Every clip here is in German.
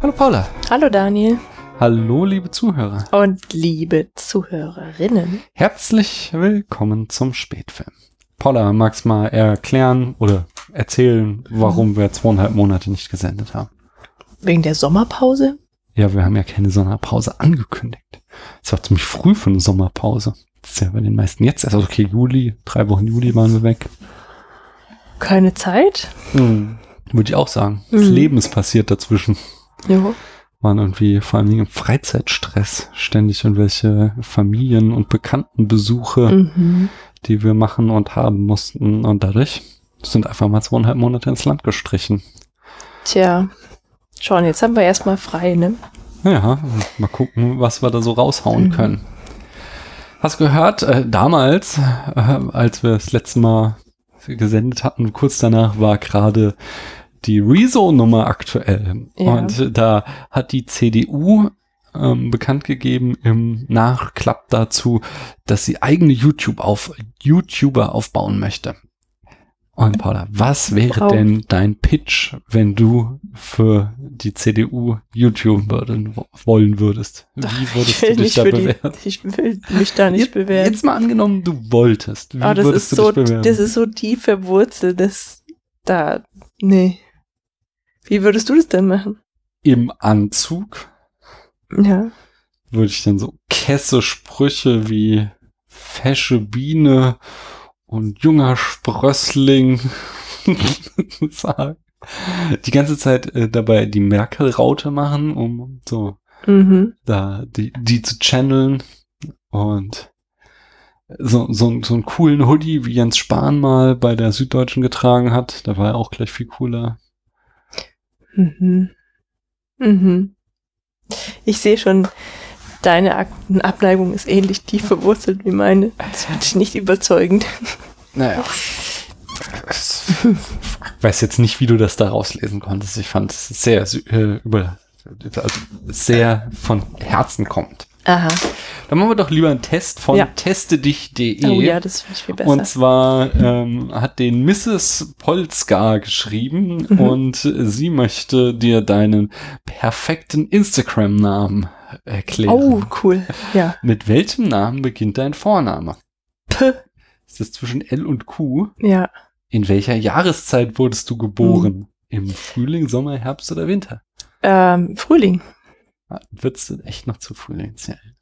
Hallo Paula. Hallo Daniel. Hallo liebe Zuhörer. Und liebe Zuhörerinnen. Herzlich willkommen zum Spätfilm. Paula, magst mal erklären oder erzählen, warum wir zweieinhalb Monate nicht gesendet haben? Wegen der Sommerpause? Ja, wir haben ja keine Sommerpause angekündigt. Es war ziemlich früh für eine Sommerpause. Das ist ja bei den meisten jetzt erst. Also okay, Juli, drei Wochen Juli waren wir weg. Keine Zeit? Hm. Würde ich auch sagen. Das Mhm. Leben ist passiert dazwischen. Jo. Waren irgendwie vor allem im Freizeitstress ständig irgendwelche Familien- und Bekanntenbesuche, Mhm. die wir machen und haben mussten. Und dadurch sind einfach mal zweieinhalb Monate ins Land gestrichen. Tja. Schon, jetzt haben wir erstmal frei, ne? Ja, mal gucken, was wir da so raushauen Mhm. können. Hast gehört, äh, damals, äh, als wir das letzte Mal gesendet hatten, kurz danach war gerade die Rezo-Nummer aktuell. Ja. Und da hat die CDU ähm, bekannt gegeben im Nachklapp dazu, dass sie eigene YouTube auf YouTuber aufbauen möchte. Und Paula, was wäre Wow. denn dein Pitch, wenn du für die CDU YouTube würden, wollen würdest? Wie würdest du dich da für bewerten? die, Ich will mich da nicht jetzt, bewerten. Jetzt mal angenommen, du wolltest. Wie Aber das würdest ist du so, dich bewerten? das ist so tief verwurzelt, das da, nee. Wie würdest du das denn machen? Im Anzug Ja. würde ich dann so kesse Sprüche wie fesche Biene und junger Sprössling sagen. Die ganze Zeit äh, dabei die Merkel-Raute machen, um so Mhm. da die, die zu channeln und so, so, so einen coolen Hoodie, wie Jens Spahn mal bei der Süddeutschen getragen hat. Da war er auch gleich viel cooler. Mhm. Mhm. Ich sehe schon, deine Ak Abneigung ist ähnlich tief verwurzelt wie meine. Das finde ich nicht überzeugend. Naja. Ich weiß jetzt nicht, wie du das da rauslesen konntest. Ich fand es sehr äh, über, also sehr von Herzen kommt. Aha. Dann machen wir doch lieber einen Test von Ja. testedich.de. Oh ja, das finde ich viel besser. Und zwar ähm, hat den Mrs. Polska geschrieben Mhm. und sie möchte dir deinen perfekten Instagram-Namen erklären. oh, cool. Ja. Mit welchem Namen beginnt dein Vorname? P. Ist es zwischen L und Q? Ja. In welcher Jahreszeit wurdest du geboren? Im Frühling, Sommer, Herbst oder Winter? Ähm, Frühling. Würdest du echt noch zu Frühling zählen?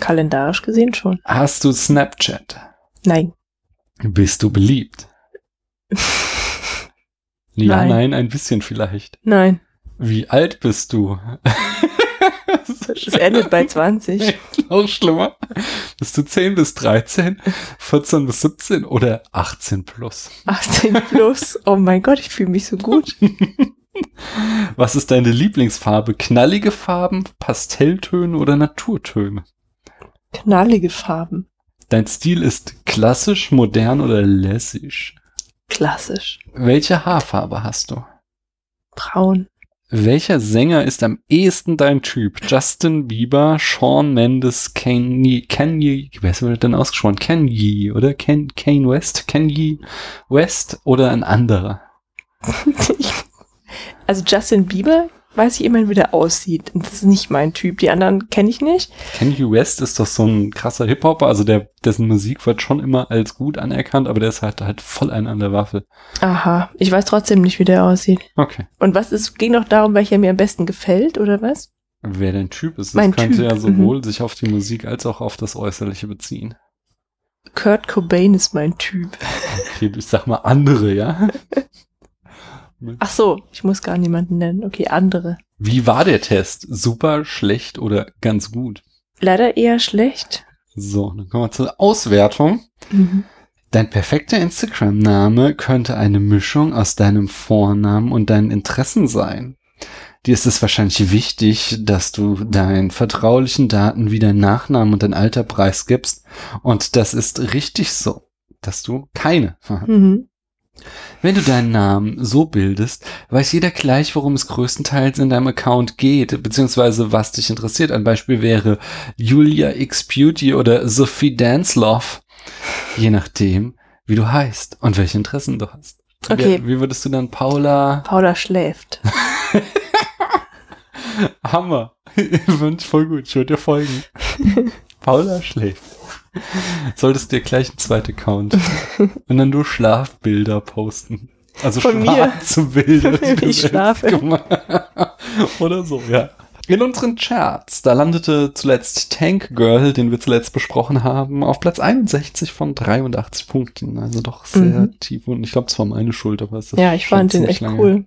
Kalendarisch gesehen schon. Hast du Snapchat? Nein. Bist du beliebt? Ja, Nein. nein, ein bisschen vielleicht. Nein. Wie alt bist du? Es endet bei 20. Noch schlimmer. Bist du 10 bis 13, 14 bis 17 oder 18 plus? 18 plus. Oh mein Gott, ich fühle mich so gut. Was ist deine Lieblingsfarbe? Knallige Farben, Pastelltöne oder Naturtöne? Knallige Farben. Dein Stil ist klassisch, modern oder lässig? Klassisch. Welche Haarfarbe hast du? Braun. Welcher Sänger ist am ehesten dein Typ? Justin Bieber, Shawn Mendes, Kanye, Kanye, wer ist denn ausgesprochen? Kanye, oder? Ken, Kane West? Kanye West oder ein anderer? Also Justin Bieber weiß ich immerhin, wie der aussieht. Und das ist nicht mein Typ. Die anderen kenne ich nicht. Kanye West ist doch so ein krasser Hip-Hopper, also der, dessen Musik wird schon immer als gut anerkannt, aber der ist halt, halt voll ein an der Waffel. Aha. Ich weiß trotzdem nicht, wie der aussieht. Okay. Und was ist, ging noch darum, welcher mir am besten gefällt, oder was? Wer dein Typ ist, das Mein könnte Typ, ja mhm. sowohl sich auf die Musik als auch auf das Äußerliche beziehen. Kurt Cobain ist mein Typ. Okay, ich sag mal andere, ja? Ach so, ich muss gar niemanden nennen. Okay, andere. Wie war der Test? Super, schlecht oder ganz gut? Leider eher schlecht. So, dann kommen wir zur Auswertung. Mhm. Dein perfekter Instagram-Name könnte eine Mischung aus deinem Vornamen und deinen Interessen sein. Dir ist es wahrscheinlich wichtig, dass du deinen vertraulichen Daten wie dein Nachnamen und dein Alter preisgibst. Und das ist richtig so, dass du keine Mhm. Wenn du deinen Namen so bildest, weiß jeder gleich, worum es größtenteils in deinem Account geht, beziehungsweise was dich interessiert. Ein Beispiel wäre Julia X Beauty oder Sophie Danceloff, je nachdem, wie du heißt und welche Interessen du hast. Okay. Wie, wie würdest du dann Paula? Paula schläft. Hammer. Wünsch voll gut. Ich würde dir folgen. Paula schläft. Solltest dir gleich einen zweiten Account und dann nur Schlafbilder posten. Also Von mir? schwarze Bilder. die du Ich schlafe. Oder so, ja. In unseren Charts, da landete zuletzt Tank Girl, den wir zuletzt besprochen haben, auf Platz 61 von 83 Punkten. Also doch sehr Mhm. tief und ich glaube, es war meine Schuld, aber es ist Ja, ich fand den echt lange cool.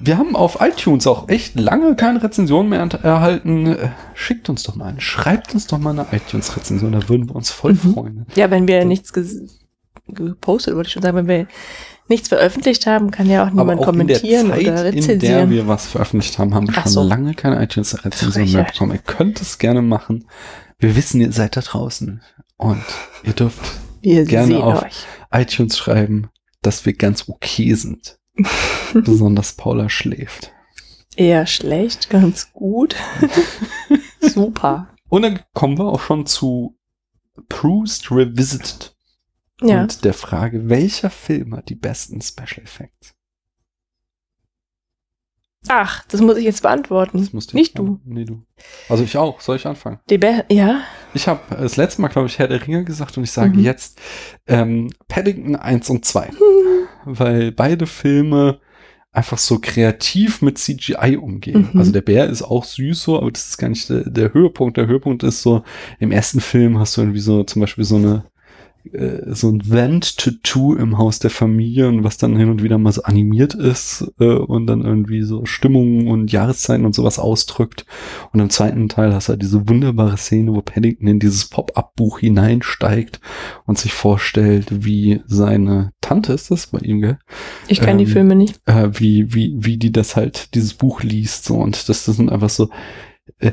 Wir haben auf iTunes auch echt lange keine Rezension mehr erhalten. Schickt uns doch mal eine, schreibt uns doch mal eine iTunes-Rezension, da würden wir uns voll Mhm. freuen. Ja, wenn wir nichts ges- gepostet, wollte ich schon sagen, wenn wir nichts veröffentlicht haben, kann ja auch niemand Aber auch in der kommentieren Zeit, oder in der rezensieren. wir was veröffentlicht haben, haben wir schon so. lange keine iTunes-Rezension mehr bekommen. Ihr könnt es gerne machen. Wir wissen, ihr seid da draußen. Und ihr dürft wir gerne auf- euch. iTunes schreiben, dass wir ganz okay sind. Besonders Paula schläft. Eher schlecht, ganz gut. Super. Und dann kommen wir auch schon zu Proust Revisited. Ja. Und der Frage, welcher Film hat die besten Special Effects? Ach, das muss ich jetzt beantworten. Das musst du Nicht du. Nee, du. Also ich auch. Soll ich anfangen? Die Be ja, Ich habe das letzte Mal, glaube ich, Herr der Ringe gesagt und ich sage Mhm. jetzt ähm, Paddington 1 und 2. Weil beide Filme einfach so kreativ mit CGI umgehen. Mhm. Also der Bär ist auch süß so, aber das ist gar nicht der, der Höhepunkt. Der Höhepunkt ist so, im ersten Film hast du irgendwie so zum Beispiel so eine so ein Wand-Tattoo im Haus der Familie und was dann hin und wieder mal so animiert ist äh, und dann irgendwie so Stimmungen und Jahreszeiten und sowas ausdrückt. Und im zweiten Teil hast du halt diese wunderbare Szene, wo Paddington in dieses Pop-Up-Buch hineinsteigt und sich vorstellt, wie seine Tante ist das bei ihm, gell? ich kenne die Ähm, Filme nicht. Äh, wie, wie, wie die das halt, dieses Buch liest, so. Und das, das sind einfach so äh,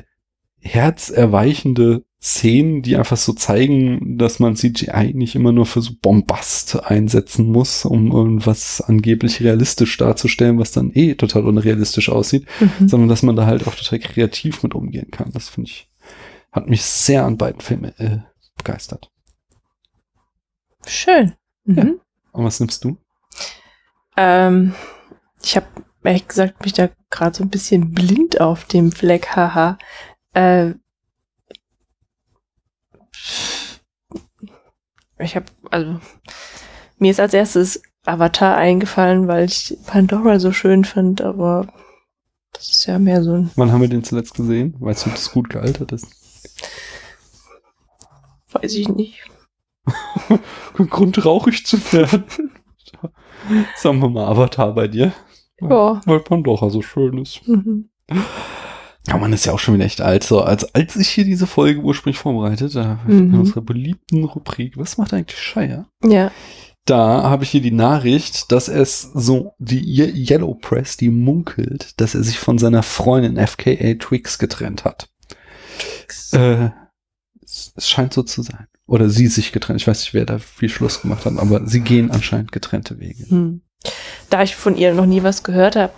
herzerweichende Szenen, die einfach so zeigen, dass man CGI nicht immer nur für so Bombast einsetzen muss, um irgendwas angeblich realistisch darzustellen, was dann eh total unrealistisch aussieht, Mhm. sondern dass man da halt auch total kreativ mit umgehen kann. Das finde ich, hat mich sehr an beiden Filmen äh, begeistert. Schön. Mhm. Ja. Und was nimmst du? Ähm, ich habe ehrlich gesagt mich da gerade so ein bisschen blind auf dem Fleck, haha. Äh, ich habe, also, mir ist als erstes Avatar eingefallen, weil ich Pandora so schön fand, aber das ist ja mehr so ein, Wann haben wir den zuletzt gesehen? Weißt du, ob das gut gealtert ist? weiß ich nicht. Grund traurig zu werden. Sagen wir mal Avatar bei dir. Ja. Weil Pandora so schön ist. Mhm. Ja, man ist ja auch schon wieder echt alt. So, als, als ich hier diese Folge ursprünglich vorbereitet, da Mhm. in unserer beliebten Rubrik, was macht eigentlich Shire? Ja. Da habe ich hier die Nachricht, dass es so die Ye- Yellow Press, die munkelt, dass er sich von seiner Freundin FKA Twix getrennt hat. Äh, es, es scheint so zu sein. Oder sie sich getrennt. Ich weiß nicht, wer da viel Schluss gemacht hat, aber sie gehen anscheinend getrennte Wege. Hm. Da ich von ihr noch nie was gehört habe,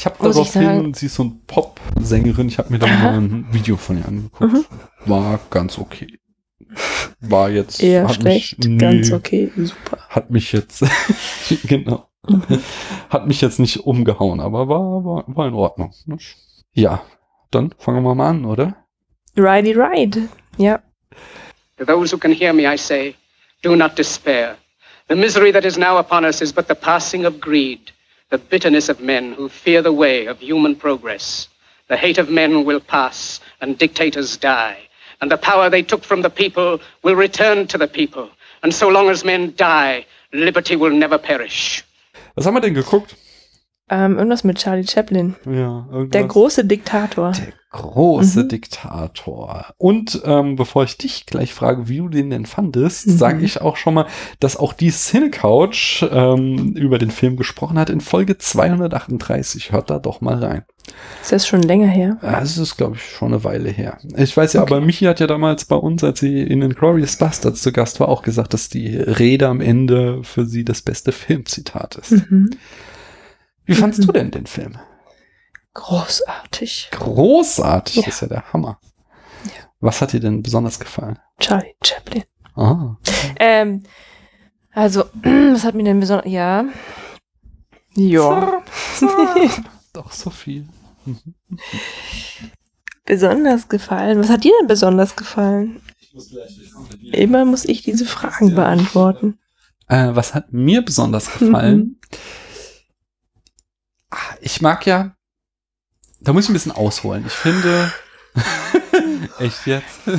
Ich habe daraufhin, sie ist so ein Pop-Sängerin, ich habe mir da Aha. mal ein Video von ihr angeguckt. Mhm. War ganz okay. War jetzt eher hat schlecht, mich, nee, ganz okay, super. Hat mich jetzt genau. Mhm. Hat mich jetzt nicht umgehauen, aber war, war, war in Ordnung. ne? Ja, dann fangen wir mal an, oder? Righty ride. Ja. To those who can hear me, I say, do not despair. The misery that is now upon us is but the passing of greed, the bitterness of men who fear the way of human progress. The hate of men will pass, and dictators die. And the power they took from the people will return to the people. And so long as men die, liberty will never perish. Was haben wir denn geguckt? Ähm, irgendwas mit Charlie Chaplin. Ja, irgendwas. Der große Diktator. Der große Mhm. Diktator. Und ähm, bevor ich dich gleich frage, wie du den denn fandest, Mhm. sage ich auch schon mal, dass auch die Cinecouch ähm, über den Film gesprochen hat in Folge 238. Hört da doch mal rein. Ist das schon länger her? Das ist, glaube ich, schon eine Weile her. Ich weiß ja, Okay. aber Michi hat ja damals bei uns, als sie in den Glorious Bastards zu Gast war, auch gesagt, dass die Rede am Ende für sie das beste Filmzitat ist. Mhm. Wie fandst du denn den Film? Großartig. Großartig, Ja. das ist ja der Hammer. Ja. Was hat dir denn besonders gefallen? Charlie Chaplin. Ah. Ähm, also, was hat mir denn besonders. Ja. Ja. Doch, so viel. besonders gefallen. Was hat dir denn besonders gefallen? Immer muss ich diese Fragen beantworten. Äh, was hat mir besonders gefallen? Mhm. Ah, Ich mag ja, da muss ich ein bisschen ausholen. Ich finde, echt jetzt?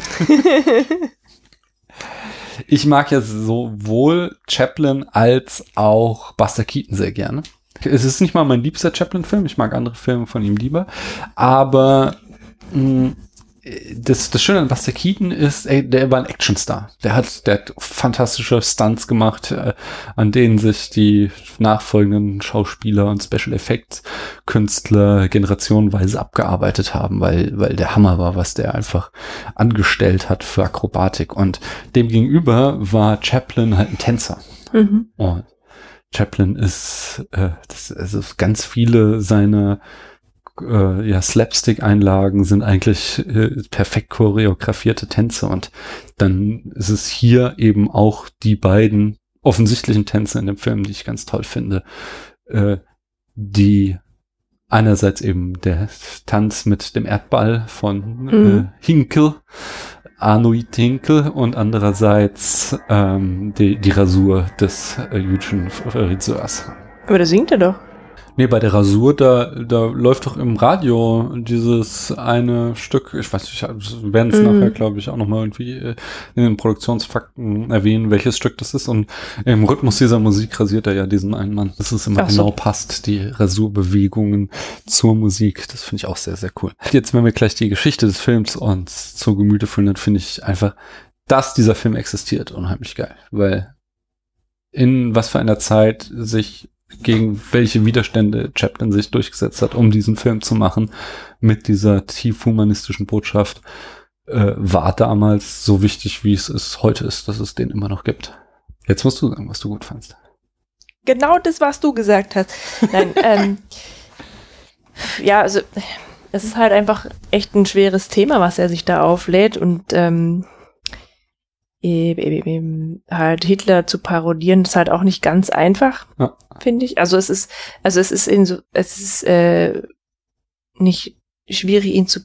Ich mag ja sowohl Chaplin als auch Buster Keaton sehr gerne. Es ist nicht mal mein liebster Chaplin-Film, ich mag andere Filme von ihm lieber, aber mh, das, das Schöne an Buster Keaton ist, ey, der war ein Actionstar. Der hat, der hat fantastische Stunts gemacht, äh, an denen sich die nachfolgenden Schauspieler und Special Effects Künstler generationenweise abgearbeitet haben, weil, weil der Hammer war, was der einfach angestellt hat für Akrobatik. Und dem gegenüber war Chaplin halt ein Tänzer. Mhm. Und Chaplin ist, äh, das, also ganz viele seiner äh, ja, Slapstick-Einlagen sind eigentlich äh, perfekt choreografierte Tänze und dann ist es hier eben auch die beiden offensichtlichen Tänze in dem Film, die ich ganz toll finde, äh, die einerseits eben der Tanz mit dem Erdball von äh, Mhm. Hinkel, Arnold Hinkel und andererseits ähm, die, die Rasur des äh, jüdischen Friseurs. Aber da singt er doch. Nee, bei der Rasur, da, da läuft doch im Radio dieses eine Stück, ich weiß nicht, wir werden es Mhm. nachher, glaube ich, auch nochmal irgendwie äh, in den Produktionsfakten erwähnen, welches Stück das ist. Und im Rhythmus dieser Musik rasiert er ja diesen einen Mann. Das ist immer so. genau passt, die Rasurbewegungen zur Musik. Das finde ich auch sehr, sehr cool. Jetzt, wenn wir gleich die Geschichte des Films uns zu Gemüte führen, dann finde ich einfach, dass dieser Film existiert, unheimlich geil. Weil in was für einer Zeit sich gegen welche Widerstände Chaplin sich durchgesetzt hat, um diesen Film zu machen, mit dieser tief humanistischen Botschaft, äh, war damals so wichtig, wie es ist, heute ist, dass es den immer noch gibt. Jetzt musst du sagen, was du gut fandst. Genau das, was du gesagt hast. Nein, ähm, ja, also es ist halt einfach echt ein schweres Thema, was er sich da auflädt und ähm, halt Hitler zu parodieren ist halt auch nicht ganz einfach, Ja. finde ich. Also es ist, also es ist in so, es ist äh, nicht schwierig, ihn zu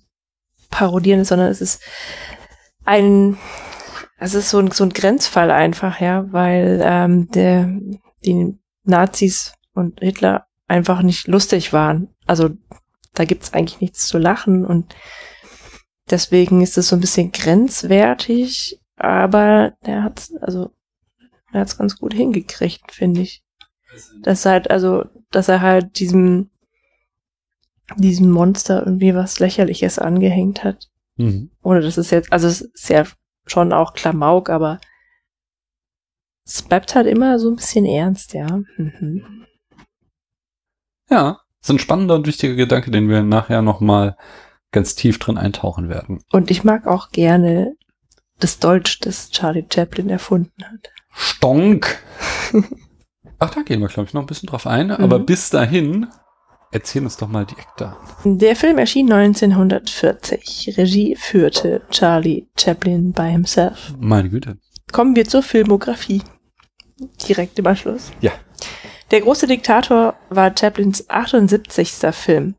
parodieren, sondern es ist ein, es ist so ein, so ein Grenzfall einfach, ja, weil ähm, der, die Nazis und Hitler einfach nicht lustig waren. Also da gibt's eigentlich nichts zu lachen und deswegen ist es so ein bisschen grenzwertig, aber der hat's, also er hat's ganz gut hingekriegt, finde ich. Dass er halt, also, dass er halt diesem diesem Monster irgendwie was Lächerliches angehängt hat. Mhm. Ohne dass es jetzt, also es ist ja schon auch Klamauk, aber es bleibt halt immer so ein bisschen ernst, ja. Mhm. Ja, ist ein spannender und wichtiger Gedanke, den wir nachher nochmal ganz tief drin eintauchen werden. Und ich mag auch gerne das Deutsch, das Charlie Chaplin erfunden hat. Stonk! Ach, da gehen wir, glaube ich, noch ein bisschen drauf ein. Aber Mhm. bis dahin, erzähl uns doch mal die Eckdaten. Der Film erschien 1940. Regie führte Charlie Chaplin by himself. Meine Güte. Kommen wir zur Filmografie. Direkt im Anschluss. Ja. Der große Diktator war Chaplins 78. Film.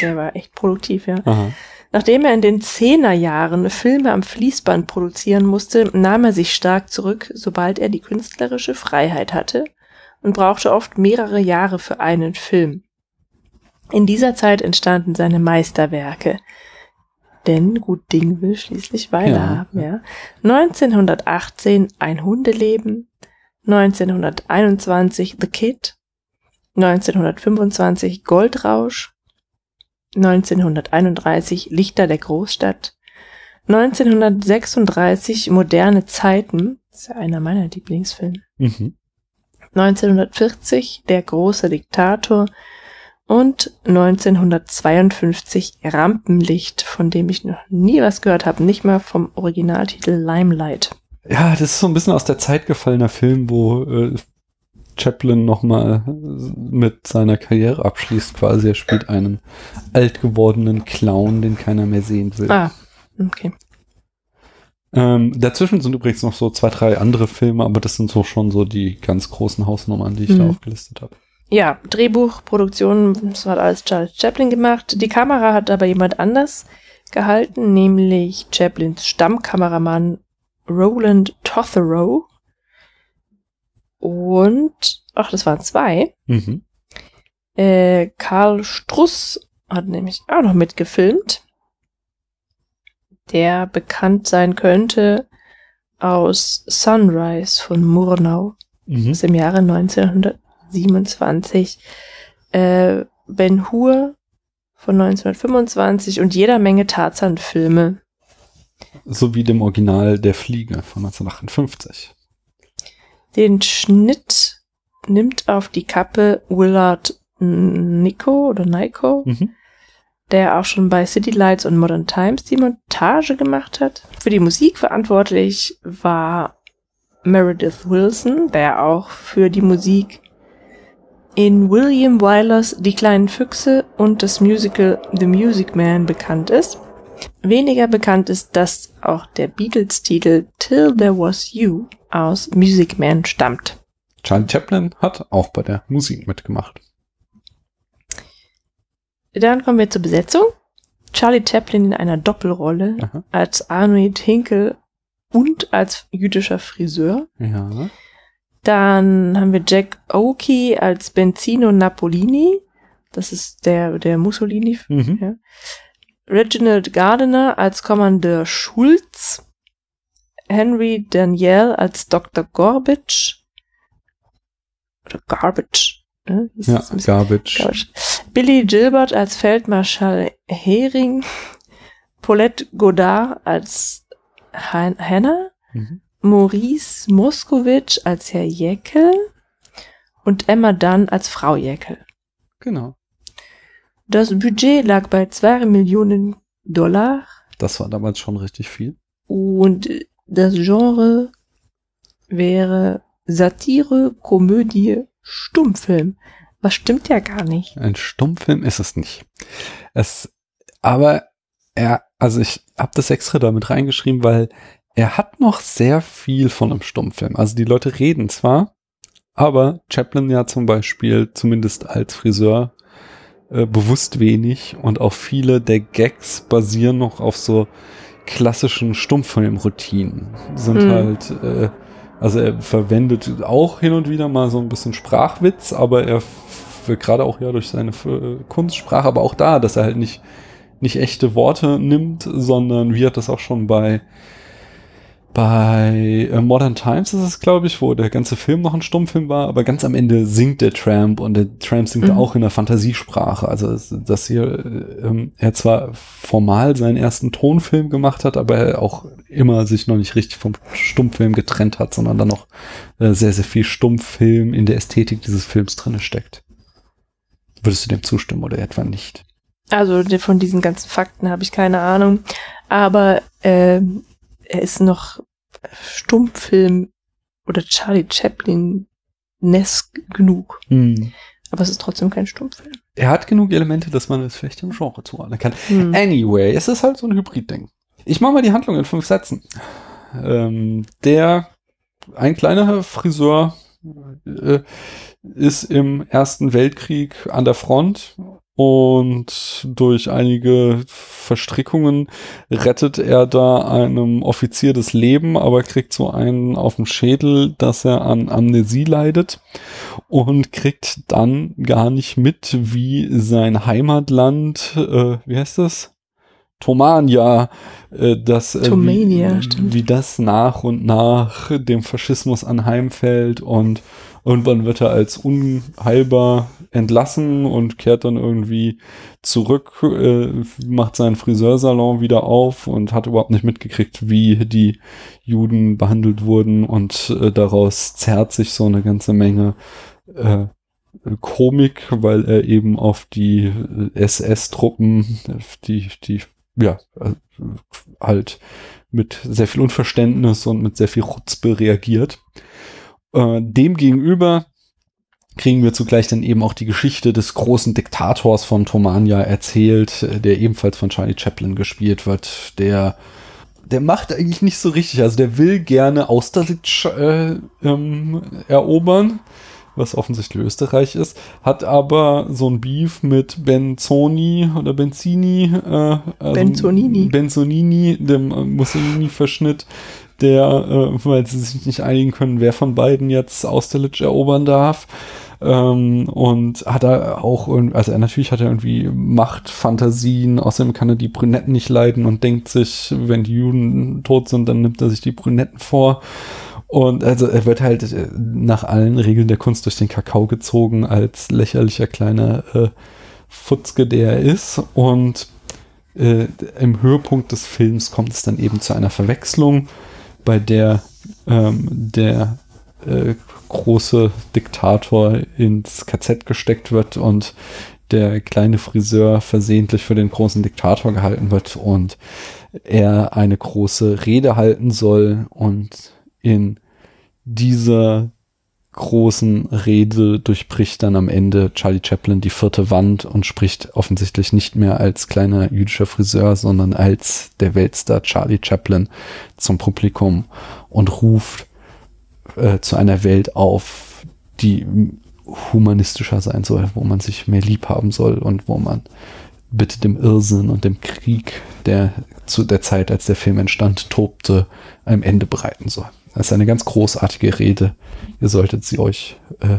Der war echt produktiv, ja. Aha. Nachdem er in den Zehnerjahren Filme am Fließband produzieren musste, nahm er sich stark zurück, sobald er die künstlerische Freiheit hatte und brauchte oft mehrere Jahre für einen Film. In dieser Zeit entstanden seine Meisterwerke. Denn gut Ding will schließlich Weile Ja. haben, ja. 1918 Ein Hundeleben, 1921 The Kid, 1925 Goldrausch, 1931 Lichter der Großstadt, 1936 Moderne Zeiten, das ist ja einer meiner Lieblingsfilme, Mhm. 1940 Der große Diktator. Und 1952 Rampenlicht, von dem ich noch nie was gehört habe, nicht mal vom Originaltitel Limelight. Ja, das ist so ein bisschen aus der Zeit gefallener Film, wo äh, Chaplin nochmal mit seiner Karriere abschließt quasi. Er spielt einen alt gewordenen Clown, den keiner mehr sehen will. Ah, okay. Ähm, dazwischen sind übrigens noch so zwei, drei andere Filme, aber das sind so schon so die ganz großen Hausnummern, die ich da Mhm. aufgelistet habe. ja, Drehbuch, Produktion, das hat alles Charles Chaplin gemacht. Die Kamera hat aber jemand anders gehalten, nämlich Chaplins Stammkameramann Roland Totherow. Und, ach, das waren zwei. Mhm. Äh, Karl Struss hat nämlich auch noch mitgefilmt, der bekannt sein könnte aus Sunrise von Murnau Mhm. aus dem Jahre 1927, äh, Ben Hur von 1925 und jeder Menge Tarzan-Filme. Sowie dem Original Der Fliege von 1958. Den Schnitt nimmt auf die Kappe Willard Nico oder Nico, Mhm. der auch schon bei City Lights und Modern Times die Montage gemacht hat. Für die Musik verantwortlich war Meredith Wilson, der auch für die Musik in William Wylers Die kleinen Füchse und das Musical The Music Man bekannt ist. Weniger bekannt ist, dass auch der Beatles-Titel Till There Was You aus Music Man stammt. Charlie Chaplin hat auch bei der Musik mitgemacht. Dann kommen wir zur Besetzung. Charlie Chaplin in einer Doppelrolle Aha. als Arnold Hinkel und als jüdischer Friseur. Ja. Dann haben wir Jack Oakey als Benzino Napolini. Das ist der, der Mussolini. Mhm. Ja. Reginald Gardiner als Kommandeur Schulz. Henry Daniel als Dr. Gorbitsch. Oder Garbage. Ne? Ja, Garbage. Garbage. Billy Gilbert als Feldmarschall Hering. Paulette Godard als Han Hannah. Mhm. Maurice Moskowitsch als Herr Jäckel und Emma Dunn als Frau Jäckel. Genau. Das Budget lag bei zwei Millionen Dollar Das war damals schon richtig viel. und das Genre wäre Satire, Komödie, Stummfilm. Was stimmt ja gar nicht. Ein Stummfilm ist es nicht. Es, aber er, also ich habe das extra damit reingeschrieben, weil er hat noch sehr viel von einem Stummfilm. Also die Leute reden zwar, aber Chaplin ja zum Beispiel, zumindest als Friseur, äh, bewusst wenig und auch viele der Gags basieren noch auf so klassischen Stummfilmroutinen. Sind Mhm. halt, äh, also er verwendet auch hin und wieder mal so ein bisschen Sprachwitz, aber er gerade auch ja durch seine äh, Kunstsprache, aber auch da, dass er halt nicht nicht echte Worte nimmt, sondern wie hat das auch schon bei bei äh, Modern Times ist es, glaube ich, wo der ganze Film noch ein Stummfilm war, aber ganz am Ende singt der Tramp und der Tramp singt Mhm. auch in der Fantasiesprache. Also dass hier äh, ähm, er zwar formal seinen ersten Tonfilm gemacht hat, aber er auch immer sich noch nicht richtig vom Stummfilm getrennt hat, sondern dann noch äh, sehr, sehr viel Stummfilm in der Ästhetik dieses Films drinne steckt. Würdest du dem zustimmen oder etwa nicht? Also von diesen ganzen Fakten habe ich keine Ahnung. Aber ähm, er ist noch Stummfilm oder Charlie Chaplin nesk genug. Aber es ist trotzdem kein Stummfilm. Er hat genug Elemente, dass man es vielleicht im Genre zuordnen kann. Hm. Anyway, es ist halt so ein Hybrid-Ding. Ich mache mal die Handlung in fünf Sätzen. Ähm, der, ein kleiner Friseur äh, ist im Ersten Weltkrieg an der Front und durch einige Verstrickungen rettet er da einem Offizier das Leben, aber kriegt so einen auf dem Schädel, dass er an Amnesie leidet und kriegt dann gar nicht mit, wie sein Heimatland, äh, wie heißt das? Tomania, äh, das, äh, Tomania, wie, wie das nach und nach dem Faschismus anheimfällt und irgendwann wird er als unheilbar entlassen und kehrt dann irgendwie zurück, äh, macht seinen Friseursalon wieder auf und hat überhaupt nicht mitgekriegt, wie die Juden behandelt wurden und äh, daraus zerrt sich so eine ganze Menge äh, Komik, weil er eben auf die äh, SS-Truppen, die, die, ja, äh, halt mit sehr viel Unverständnis und mit sehr viel Chutzpe reagiert. Äh, Demgegenüber kriegen wir zugleich dann eben auch die Geschichte des großen Diktators von Tomania erzählt, äh, der ebenfalls von Charlie Chaplin gespielt wird, der der macht eigentlich nicht so richtig. Also der will gerne Austerlitz äh, ähm, erobern, was offensichtlich Österreich ist, hat aber so ein Beef mit Benzoni oder Benzini, äh, also Benzonini. Benzonini, dem äh, Mussolini-Verschnitt, der, äh, weil sie sich nicht einigen können, wer von beiden jetzt Austerlitz erobern darf. Ähm, und hat er auch, also er natürlich hat er irgendwie Machtfantasien, außerdem kann er die Brünetten nicht leiden und denkt sich, wenn die Juden tot sind, dann nimmt er sich die Brünetten vor. Und also er wird halt äh, nach allen Regeln der Kunst durch den Kakao gezogen als lächerlicher kleiner äh, Futzke, der er ist. Und äh, im Höhepunkt des Films kommt es dann eben zu einer Verwechslung, bei der ähm, der äh, große Diktator ins KZ gesteckt wird und der kleine Friseur versehentlich für den großen Diktator gehalten wird und er eine große Rede halten soll und in dieser großen Rede durchbricht dann am Ende Charlie Chaplin die vierte Wand und spricht offensichtlich nicht mehr als kleiner jüdischer Friseur, sondern als der Weltstar Charlie Chaplin zum Publikum und ruft äh, zu einer Welt auf, die humanistischer sein soll, wo man sich mehr lieb haben soll und wo man bitte dem Irrsinn und dem Krieg, der zu der Zeit, als der Film entstand, tobte, ein Ende bereiten soll. Das ist eine ganz großartige Rede. Ihr solltet sie euch äh,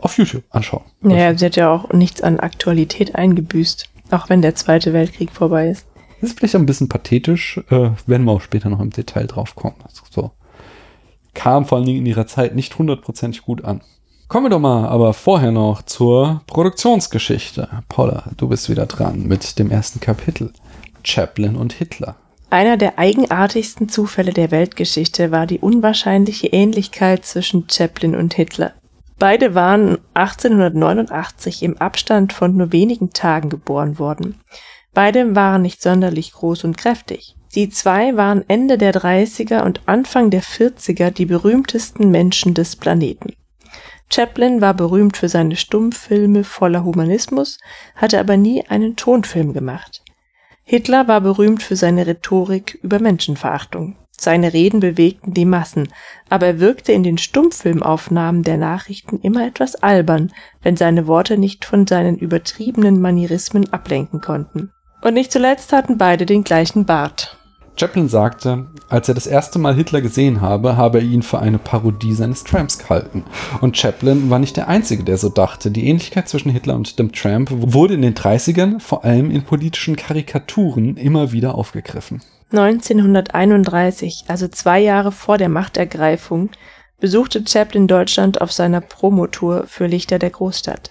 auf YouTube anschauen. Naja, sie hat ja auch nichts an Aktualität eingebüßt. Auch wenn der Zweite Weltkrieg vorbei ist. Das ist vielleicht ein bisschen pathetisch, äh, werden wir auch später noch im Detail drauf kommen. Also so. Kam vor allen Dingen in ihrer Zeit nicht hundertprozentig gut an. Kommen wir doch mal aber vorher noch zur Produktionsgeschichte. Paula, du bist wieder dran mit dem ersten Kapitel. Chaplin und Hitler. Einer der eigenartigsten Zufälle der Weltgeschichte war die unwahrscheinliche Ähnlichkeit zwischen Chaplin und Hitler. Beide waren 1889 im Abstand von nur wenigen Tagen geboren worden. Beide waren nicht sonderlich groß und kräftig. Die zwei waren Ende der 30er und Anfang der 40er die berühmtesten Menschen des Planeten. Chaplin war berühmt für seine Stummfilme voller Humanismus, hatte aber nie einen Tonfilm gemacht. Hitler war berühmt für seine Rhetorik über Menschenverachtung. Seine Reden bewegten die Massen, aber er wirkte in den Stummfilmaufnahmen der Nachrichten immer etwas albern, wenn seine Worte nicht von seinen übertriebenen Manierismen ablenken konnten. Und nicht zuletzt hatten beide den gleichen Bart. Chaplin sagte, als er das erste Mal Hitler gesehen habe, habe er ihn für eine Parodie seines Tramps gehalten. Und Chaplin war nicht der Einzige, der so dachte. Die Ähnlichkeit zwischen Hitler und dem Tramp wurde in den 30ern vor allem in politischen Karikaturen immer wieder aufgegriffen. 1931, also zwei Jahre vor der Machtergreifung, besuchte Chaplin Deutschland auf seiner Promotour für Lichter der Großstadt.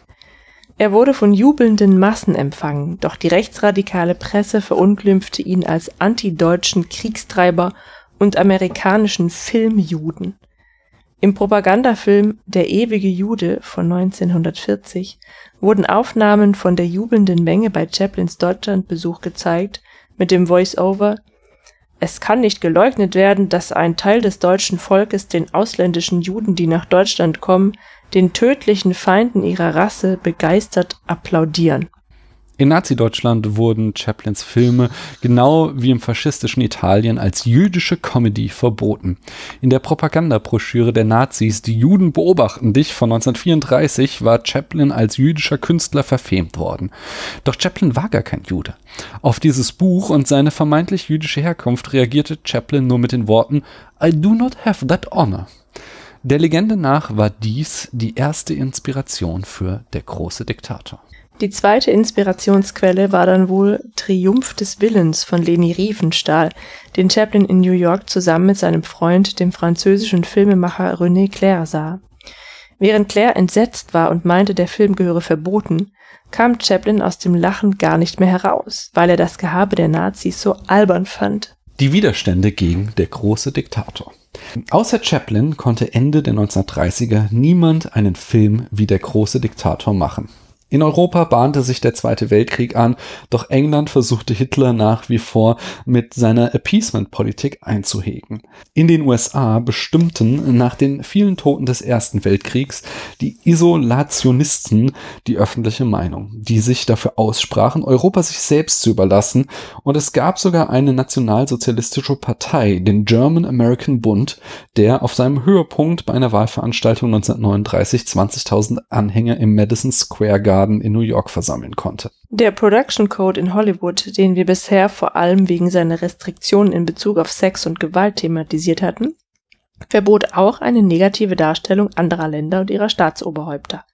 Er wurde von jubelnden Massen empfangen, doch die rechtsradikale Presse verunglimpfte ihn als antideutschen Kriegstreiber und amerikanischen Filmjuden. Im Propagandafilm Der ewige Jude von 1940 wurden Aufnahmen von der jubelnden Menge bei Chaplins Deutschlandbesuch gezeigt mit dem Voice-Over Es kann nicht geleugnet werden, dass ein Teil des deutschen Volkes den ausländischen Juden, die nach Deutschland kommen, den tödlichen Feinden ihrer Rasse begeistert applaudieren. In Nazi-Deutschland wurden Chaplins Filme genau wie im faschistischen Italien als jüdische Comedy verboten. In der Propagandabroschüre der Nazis Die Juden beobachten dich von 1934 war Chaplin als jüdischer Künstler verfemt worden. Doch Chaplin war gar kein Jude. Auf dieses Buch und seine vermeintlich jüdische Herkunft reagierte Chaplin nur mit den Worten I do not have that honor. Der Legende nach war dies die erste Inspiration für Der große Diktator. Die zweite Inspirationsquelle war dann wohl Triumph des Willens von Leni Riefenstahl, den Chaplin in New York zusammen mit seinem Freund, dem französischen Filmemacher René Clair sah. Während Clair entsetzt war und meinte, der Film gehöre verboten, kam Chaplin aus dem Lachen gar nicht mehr heraus, weil er das Gehabe der Nazis so albern fand. Die Widerstände gegen Der große Diktator. Außer Chaplin konnte Ende der 1930er niemand einen Film wie Der große Diktator machen. In Europa bahnte sich der Zweite Weltkrieg an, doch England versuchte Hitler nach wie vor mit seiner Appeasement-Politik einzuhegen. In den USA bestimmten nach den vielen Toten des Ersten Weltkriegs die Isolationisten die öffentliche Meinung, die sich dafür aussprachen, Europa sich selbst zu überlassen, und es gab sogar eine nationalsozialistische Partei, den German American Bund, der auf seinem Höhepunkt bei einer Wahlveranstaltung 1939 20.000 Anhänger im Madison Square Garden Garden in New York versammeln konnte. Der Production Code in Hollywood, den wir bisher vor allem wegen seiner Restriktionen in Bezug auf Sex und Gewalt thematisiert hatten, verbot auch eine negative Darstellung anderer Länder und ihrer Staatsoberhäupter.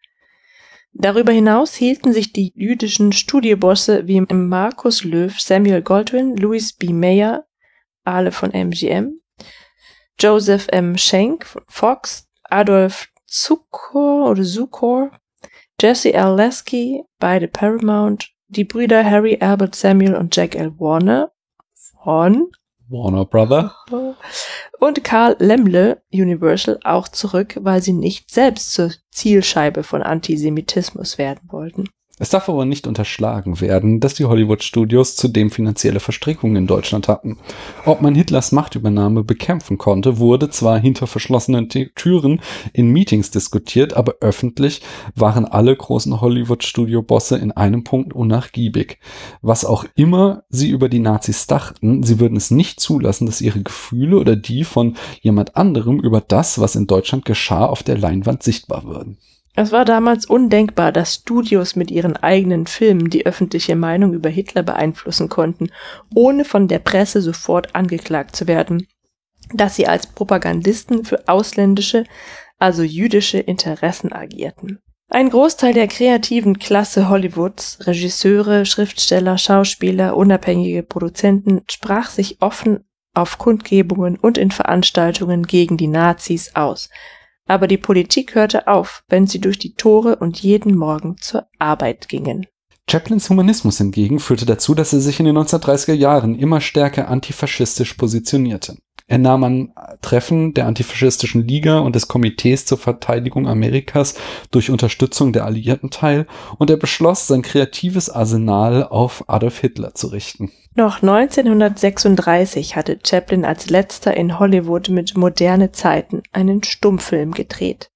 Darüber hinaus hielten sich die jüdischen Studiobosse wie Markus Löw, Samuel Goldwyn, Louis B. Mayer, alle von MGM, Joseph M. Schenk Fox, Adolf Zukor oder Zukor Jesse L. Lasky, beide Paramount, die Brüder Harry Albert Samuel und Jack L. Warner von Warner Brother und Karl Lemle Universal auch zurück, weil sie nicht selbst zur Zielscheibe von Antisemitismus werden wollten. Es darf aber nicht unterschlagen werden, dass die Hollywood-Studios zudem finanzielle Verstrickungen in Deutschland hatten. Ob man Hitlers Machtübernahme bekämpfen konnte, wurde zwar hinter verschlossenen Türen in Meetings diskutiert, aber öffentlich waren alle großen Hollywood-Studio-Bosse in einem Punkt unnachgiebig. Was auch immer sie über die Nazis dachten, sie würden es nicht zulassen, dass ihre Gefühle oder die von jemand anderem über das, was in Deutschland geschah, auf der Leinwand sichtbar würden. Es war damals undenkbar, dass Studios mit ihren eigenen Filmen die öffentliche Meinung über Hitler beeinflussen konnten, ohne von der Presse sofort angeklagt zu werden, dass sie als Propagandisten für ausländische, also jüdische Interessen agierten. Ein Großteil der kreativen Klasse Hollywoods, Regisseure, Schriftsteller, Schauspieler, unabhängige Produzenten, sprach sich offen auf Kundgebungen und in Veranstaltungen gegen die Nazis aus, aber die Politik hörte auf, wenn sie durch die Tore und jeden Morgen zur Arbeit gingen. Chaplins Humanismus hingegen führte dazu, dass er sich in den 1930er Jahren immer stärker antifaschistisch positionierte. Er nahm an Treffen der antifaschistischen Liga und des Komitees zur Verteidigung Amerikas durch Unterstützung der Alliierten teil und er beschloss, sein kreatives Arsenal auf Adolf Hitler zu richten. Noch 1936 hatte Chaplin als letzter in Hollywood mit Moderne Zeiten einen Stummfilm gedreht.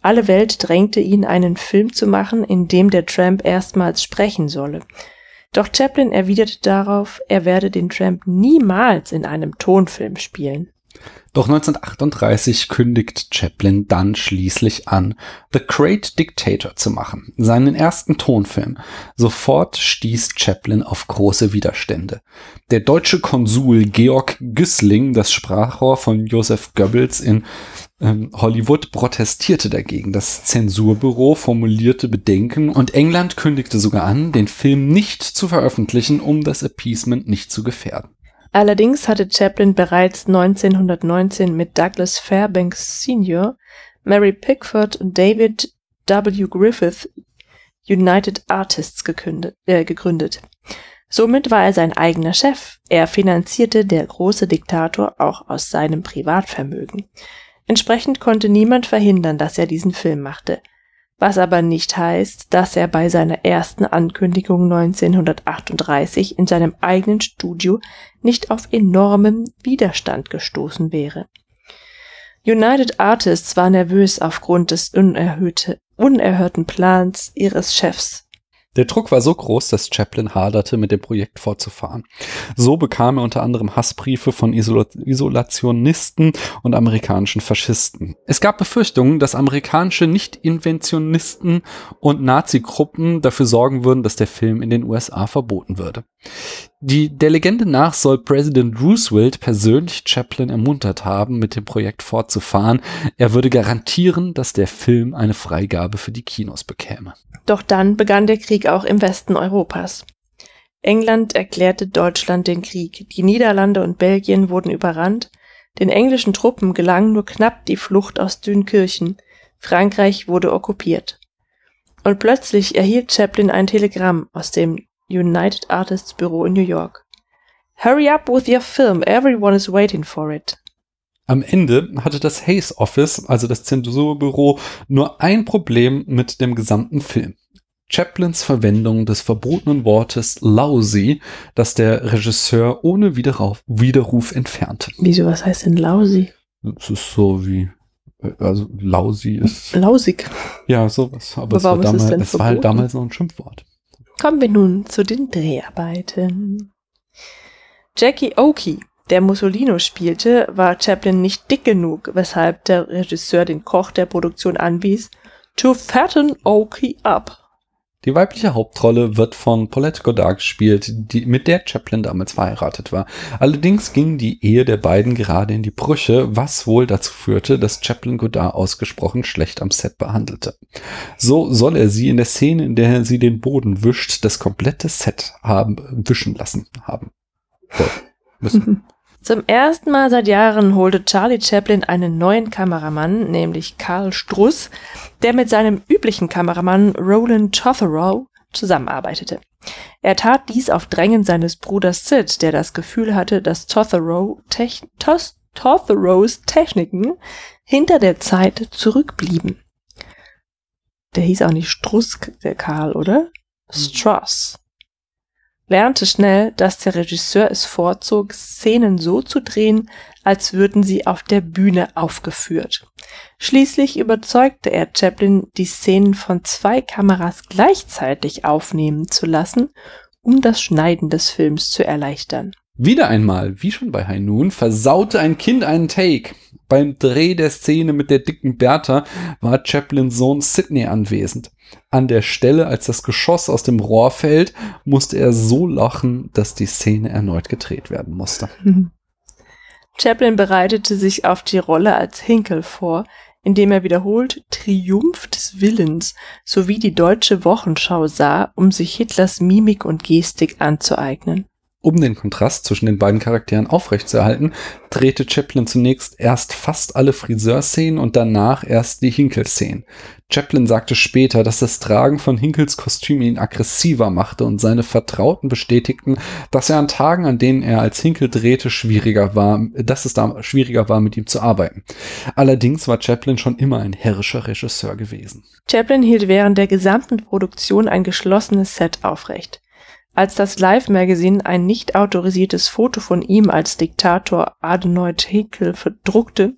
Alle Welt drängte ihn, einen Film zu machen, in dem der Tramp erstmals sprechen solle. Doch Chaplin erwiderte darauf, er werde den Tramp niemals in einem Tonfilm spielen. Doch 1938 kündigt Chaplin dann schließlich an, The Great Dictator zu machen, seinen ersten Tonfilm. Sofort stieß Chaplin auf große Widerstände. Der deutsche Konsul Georg Güssling, das Sprachrohr von Joseph Goebbels in Hollywood, protestierte dagegen. Das Zensurbüro formulierte Bedenken und England kündigte sogar an, den Film nicht zu veröffentlichen, um das Appeasement nicht zu gefährden. Allerdings hatte Chaplin bereits 1919 mit Douglas Fairbanks Sr., Mary Pickford und David W. Griffith United Artists äh, gegründet. Somit war er sein eigener Chef. Er finanzierte der große Diktator auch aus seinem Privatvermögen. Entsprechend konnte niemand verhindern, dass er diesen Film machte was aber nicht heißt, dass er bei seiner ersten Ankündigung 1938 in seinem eigenen Studio nicht auf enormen Widerstand gestoßen wäre. United Artists war nervös aufgrund des unerhörten Plans ihres Chefs der Druck war so groß, dass Chaplin haderte, mit dem Projekt fortzufahren. So bekam er unter anderem Hassbriefe von Isola Isolationisten und amerikanischen Faschisten. Es gab Befürchtungen, dass amerikanische Nicht-Inventionisten und Nazi-Gruppen dafür sorgen würden, dass der Film in den USA verboten würde. Die, der Legende nach soll Präsident Roosevelt persönlich Chaplin ermuntert haben, mit dem Projekt fortzufahren. Er würde garantieren, dass der Film eine Freigabe für die Kinos bekäme. Doch dann begann der Krieg auch im Westen Europas. England erklärte Deutschland den Krieg, die Niederlande und Belgien wurden überrannt, den englischen Truppen gelang nur knapp die Flucht aus Dünkirchen, Frankreich wurde okkupiert. Und plötzlich erhielt Chaplin ein Telegramm aus dem United Artists Büro in New York. Hurry up with your film, everyone is waiting for it. Am Ende hatte das Hayes Office, also das Zensurbüro, nur ein Problem mit dem gesamten Film. Chaplins Verwendung des verbotenen Wortes lousy, das der Regisseur ohne Widerruf, Widerruf entfernte. Wieso, was heißt denn lousy? Es ist so wie, äh, also lousy ist, Lausig. ja, sowas. Aber, Aber es, war es damals, denn es war halt damals noch ein Schimpfwort. Kommen wir nun zu den Dreharbeiten. Jackie Oakey, der Mussolino spielte, war Chaplin nicht dick genug, weshalb der Regisseur den Koch der Produktion anwies, to fatten Oakey up. Die weibliche Hauptrolle wird von Paulette Goddard gespielt, die, mit der Chaplin damals verheiratet war. Allerdings ging die Ehe der beiden gerade in die Brüche, was wohl dazu führte, dass Chaplin Goddard ausgesprochen schlecht am Set behandelte. So soll er sie in der Szene, in der sie den Boden wischt, das komplette Set haben, wischen lassen haben. So, müssen. Zum ersten Mal seit Jahren holte Charlie Chaplin einen neuen Kameramann, nämlich Karl Struss, der mit seinem üblichen Kameramann Roland Totherow zusammenarbeitete. Er tat dies auf Drängen seines Bruders Sid, der das Gefühl hatte, dass Totherow Tech Tos Totherows Techniken hinter der Zeit zurückblieben. Der hieß auch nicht Struss, der Karl, oder? Struss lernte schnell, dass der Regisseur es vorzog, Szenen so zu drehen, als würden sie auf der Bühne aufgeführt. Schließlich überzeugte er Chaplin, die Szenen von zwei Kameras gleichzeitig aufnehmen zu lassen, um das Schneiden des Films zu erleichtern. Wieder einmal, wie schon bei High Noon, versaute ein Kind einen Take. Beim Dreh der Szene mit der dicken Bertha war Chaplins Sohn Sidney anwesend. An der Stelle, als das Geschoss aus dem Rohr fällt, musste er so lachen, dass die Szene erneut gedreht werden musste. Chaplin bereitete sich auf die Rolle als Hinkel vor, indem er wiederholt Triumph des Willens sowie die deutsche Wochenschau sah, um sich Hitlers Mimik und Gestik anzueignen. Um den Kontrast zwischen den beiden Charakteren aufrechtzuerhalten, drehte Chaplin zunächst erst fast alle Friseurszenen und danach erst die Hinkel-Szenen. Chaplin sagte später, dass das Tragen von Hinkels Kostüm ihn aggressiver machte und seine Vertrauten bestätigten, dass er an Tagen, an denen er als Hinkel drehte, schwieriger war, dass es da schwieriger war, mit ihm zu arbeiten. Allerdings war Chaplin schon immer ein herrischer Regisseur gewesen. Chaplin hielt während der gesamten Produktion ein geschlossenes Set aufrecht. Als das Live-Magazin ein nicht autorisiertes Foto von ihm als Diktator Adenoid Hinkel verdruckte,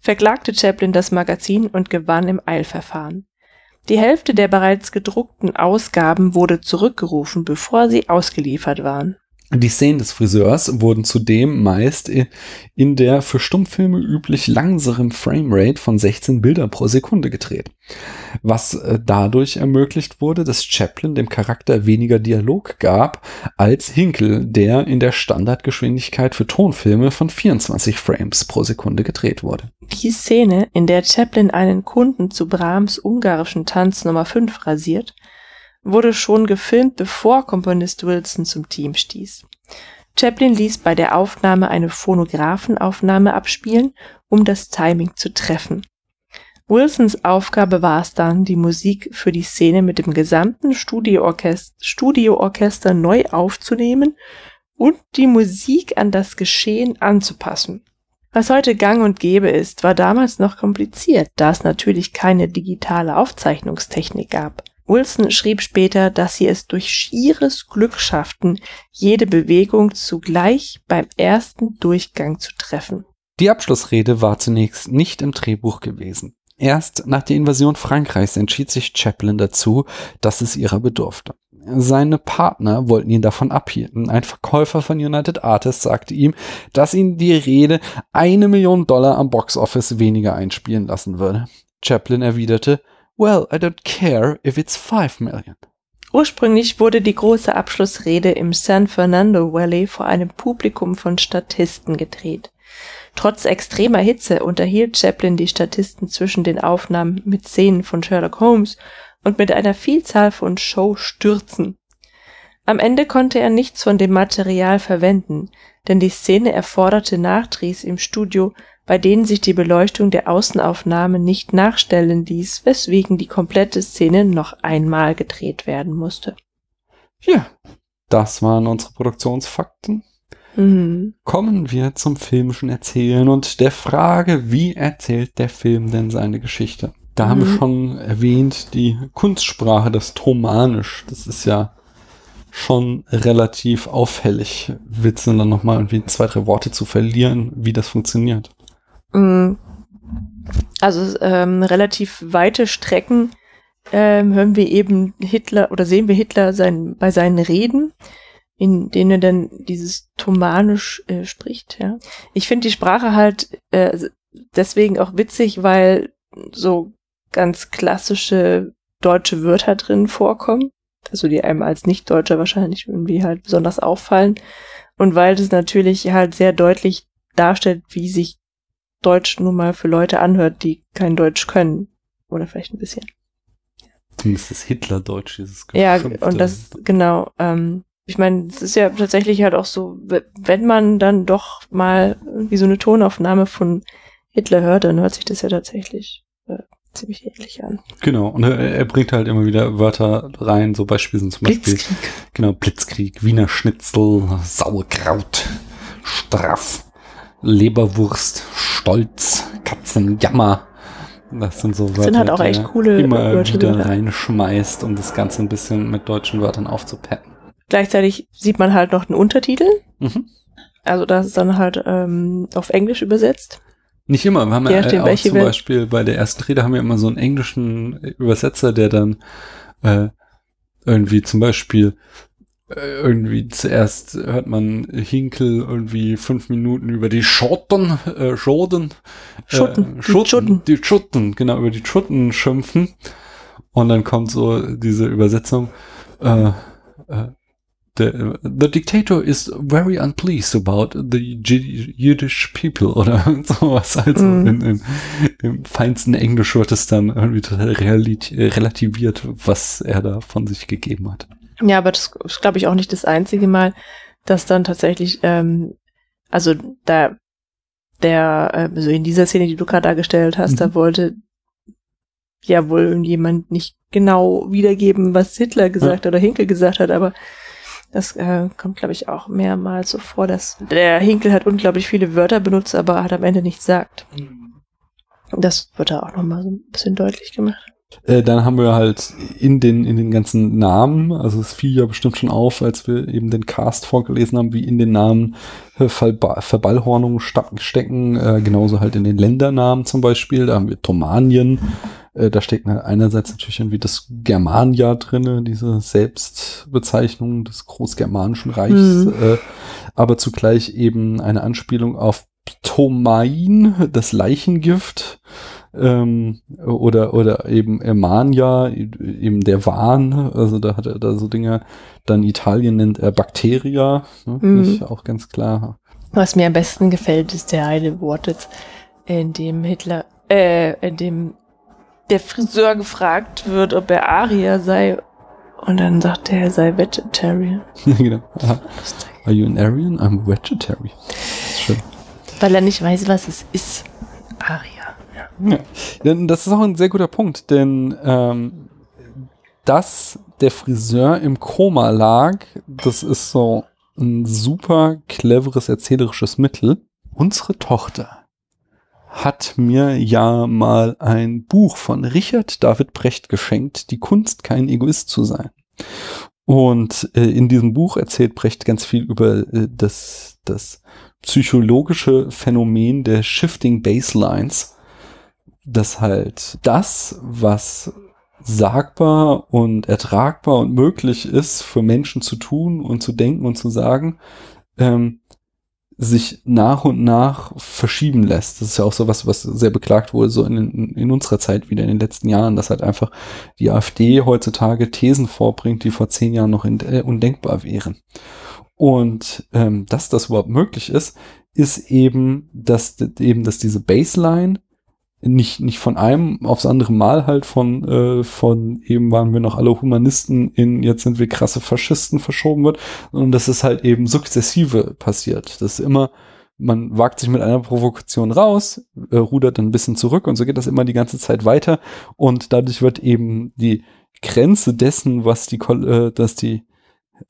verklagte Chaplin das Magazin und gewann im Eilverfahren. Die Hälfte der bereits gedruckten Ausgaben wurde zurückgerufen, bevor sie ausgeliefert waren. Die Szenen des Friseurs wurden zudem meist in, der für Stummfilme üblich langsamen Framerate von 16 Bilder pro Sekunde gedreht. Was äh, dadurch ermöglicht wurde, dass Chaplin dem Charakter weniger Dialog gab als Hinkel, der in der Standardgeschwindigkeit für Tonfilme von 24 Frames pro Sekunde gedreht wurde. Die Szene, in der Chaplin einen Kunden zu Brahms ungarischen Tanz Nummer 5 rasiert, wurde schon gefilmt, bevor Komponist Wilson zum Team stieß. Chaplin ließ bei der Aufnahme eine Phonographenaufnahme abspielen, um das Timing zu treffen. Wilsons Aufgabe war es dann, die Musik für die Szene mit dem gesamten Studioorchester, Studioorchester neu aufzunehmen und die Musik an das Geschehen anzupassen. Was heute gang und gäbe ist, war damals noch kompliziert, da es natürlich keine digitale Aufzeichnungstechnik gab. Wilson schrieb später, dass sie es durch schieres Glück schafften, jede Bewegung zugleich beim ersten Durchgang zu treffen. Die Abschlussrede war zunächst nicht im Drehbuch gewesen. Erst nach der Invasion Frankreichs entschied sich Chaplin dazu, dass es ihrer bedurfte. Seine Partner wollten ihn davon abhielten. Ein Verkäufer von United Artists sagte ihm, dass ihn die Rede eine Million Dollar am Boxoffice weniger einspielen lassen würde. Chaplin erwiderte, Well, I don't care if it's five million. Ursprünglich wurde die große Abschlussrede im San Fernando Valley vor einem Publikum von Statisten gedreht. Trotz extremer Hitze unterhielt Chaplin die Statisten zwischen den Aufnahmen mit Szenen von Sherlock Holmes und mit einer Vielzahl von Showstürzen. Am Ende konnte er nichts von dem Material verwenden, denn die Szene erforderte Nachdrehs im Studio, bei denen sich die Beleuchtung der Außenaufnahme nicht nachstellen ließ, weswegen die komplette Szene noch einmal gedreht werden musste. Ja, das waren unsere Produktionsfakten. Mhm. Kommen wir zum filmischen Erzählen und der Frage, wie erzählt der Film denn seine Geschichte? Da haben wir Mhm. schon erwähnt, die Kunstsprache, das Thomanisch, das ist ja schon relativ auffällig. Willst du dann nochmal irgendwie zwei, drei Worte zu verlieren, wie das funktioniert? Mm. Also ähm, relativ weite Strecken ähm, hören wir eben Hitler oder sehen wir Hitler sein, bei seinen Reden, in denen er dann dieses Thomanisch äh, spricht. Ja. Ich finde die Sprache halt äh, deswegen auch witzig, weil so ganz klassische deutsche Wörter drin vorkommen, also die einem als Nicht-Deutscher wahrscheinlich irgendwie halt besonders auffallen und weil das natürlich halt sehr deutlich darstellt, wie sich Deutsch nun mal für Leute anhört, die kein Deutsch können. Oder vielleicht ein bisschen. Zumindest das Hitlerdeutsch, dieses Ja, und das, genau. Ähm, ich meine, es ist ja tatsächlich halt auch so, wenn man dann doch mal irgendwie so eine Tonaufnahme von Hitler hört, dann hört sich das ja tatsächlich äh, ziemlich ähnlich an. Genau, und er, er bringt halt immer wieder Wörter rein, so Beispiele sind zum Beispiel, Blitzkrieg. genau, Blitzkrieg, Wiener Schnitzel, Sauerkraut, Straff, Leberwurst, Stolz, Katzenjammer. Das sind so Wörter, sind halt auch echt coole immer Wörter, wieder reinschmeißt, um das Ganze ein bisschen mit deutschen Wörtern aufzupeppen. Gleichzeitig sieht man halt noch einen Untertitel. Mhm. Also das ist dann halt ähm, auf Englisch übersetzt. Nicht immer. Wir haben ja nachdem, äh, auch zum Welt- Beispiel bei der ersten Rede haben wir immer so einen englischen Übersetzer, der dann äh, irgendwie zum Beispiel irgendwie zuerst hört man Hinkel irgendwie fünf Minuten über die Schotten, äh, Schoten, Schutten, äh, die Schutten, Schutten. die Schutten, genau, über die Schutten schimpfen. Und dann kommt so diese Übersetzung, äh, äh, the, the dictator is very unpleased about the Yiddish people oder sowas. Also Mhm. in, in, im feinsten Englisch wird es dann irgendwie äh, relativiert, was er da von sich gegeben hat. Ja, aber das ist, glaube ich, auch nicht das einzige Mal, dass dann tatsächlich, ähm, also da der, äh, so in dieser Szene, die du gerade dargestellt hast, Mhm. da wollte ja wohl irgendjemand nicht genau wiedergeben, was Hitler gesagt oder Hinkel gesagt hat, aber das äh, kommt, glaube ich, auch mehrmals so vor, dass der Hinkel hat unglaublich viele Wörter benutzt, aber hat am Ende nichts sagt. Das wird da auch nochmal so ein bisschen deutlich gemacht. Äh, dann haben wir halt in den, in den ganzen Namen, also es fiel ja bestimmt schon auf, als wir eben den Cast vorgelesen haben, wie in den Namen äh, Verba Verballhornungen stecken, äh, genauso halt in den Ländernamen zum Beispiel, da haben wir Tomanien, äh, da steckt halt einerseits natürlich irgendwie das Germania drinne, diese Selbstbezeichnung des Großgermanischen Reichs, Mhm. äh, aber zugleich eben eine Anspielung auf Ptomain, das Leichengift, ähm, oder oder eben Emania, eben der Wahn, also da hat er da so Dinge, dann Italien nennt er Bacteria, ne, Mhm. auch ganz klar. Was mir am besten gefällt, ist der eine Wortwitz, in dem Hitler, äh, in dem der Friseur gefragt wird, ob er Arier sei. Und dann sagt er, er sei Vegetarian. genau. Aha. Are you an Aryan? I'm a vegetarian. Schön. Weil er nicht weiß, was es ist. Arier. Ja. Denn das ist auch ein sehr guter Punkt, denn ähm, dass der Friseur im Koma lag, das ist so ein super cleveres erzählerisches Mittel. Unsere Tochter hat mir ja mal ein Buch von Richard David Brecht geschenkt, Die Kunst, kein Egoist zu sein. Und äh, in diesem Buch erzählt Brecht ganz viel über äh, das, das psychologische Phänomen der Shifting Baselines dass halt das, was sagbar und ertragbar und möglich ist für Menschen zu tun und zu denken und zu sagen, ähm, sich nach und nach verschieben lässt. Das ist ja auch so was, was sehr beklagt wurde, so in, in unserer Zeit wieder in den letzten Jahren, dass halt einfach die AfD heutzutage Thesen vorbringt, die vor zehn Jahren noch in, äh, undenkbar wären. Und ähm, dass das überhaupt möglich ist, ist eben, dass eben, dass diese Baseline nicht, nicht von einem aufs andere Mal halt von, äh, von eben waren wir noch alle Humanisten in jetzt sind wir krasse Faschisten verschoben wird, sondern dass es halt eben sukzessive passiert. Das ist immer, man wagt sich mit einer Provokation raus, äh, rudert dann ein bisschen zurück und so geht das immer die ganze Zeit weiter und dadurch wird eben die Grenze dessen, was die, äh, dass die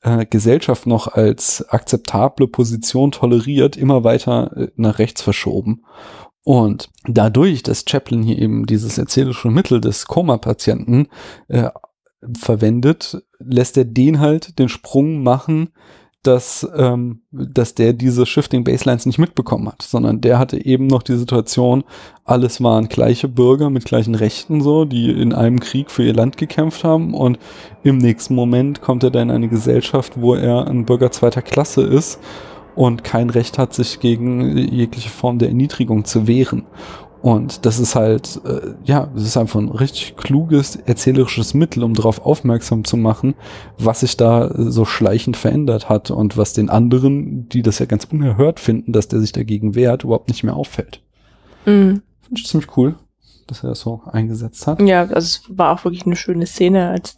äh, Gesellschaft noch als akzeptable Position toleriert, immer weiter äh, nach rechts verschoben. Und dadurch, dass Chaplin hier eben dieses erzählerische Mittel des Koma-Patienten äh, verwendet, lässt er den halt den Sprung machen, dass, ähm, dass der diese Shifting Baselines nicht mitbekommen hat, sondern der hatte eben noch die Situation, alles waren gleiche Bürger mit gleichen Rechten so, die in einem Krieg für ihr Land gekämpft haben. Und im nächsten Moment kommt er dann in eine Gesellschaft, wo er ein Bürger zweiter Klasse ist und kein Recht hat, sich gegen jegliche Form der Erniedrigung zu wehren. Und das ist halt, äh, ja, es ist einfach ein richtig kluges erzählerisches Mittel, um darauf aufmerksam zu machen, was sich da so schleichend verändert hat und was den anderen, die das ja ganz unerhört finden, dass der sich dagegen wehrt, überhaupt nicht mehr auffällt. Mhm. Finde ich ziemlich cool, dass er das so eingesetzt hat. Ja, also es war auch wirklich eine schöne Szene, als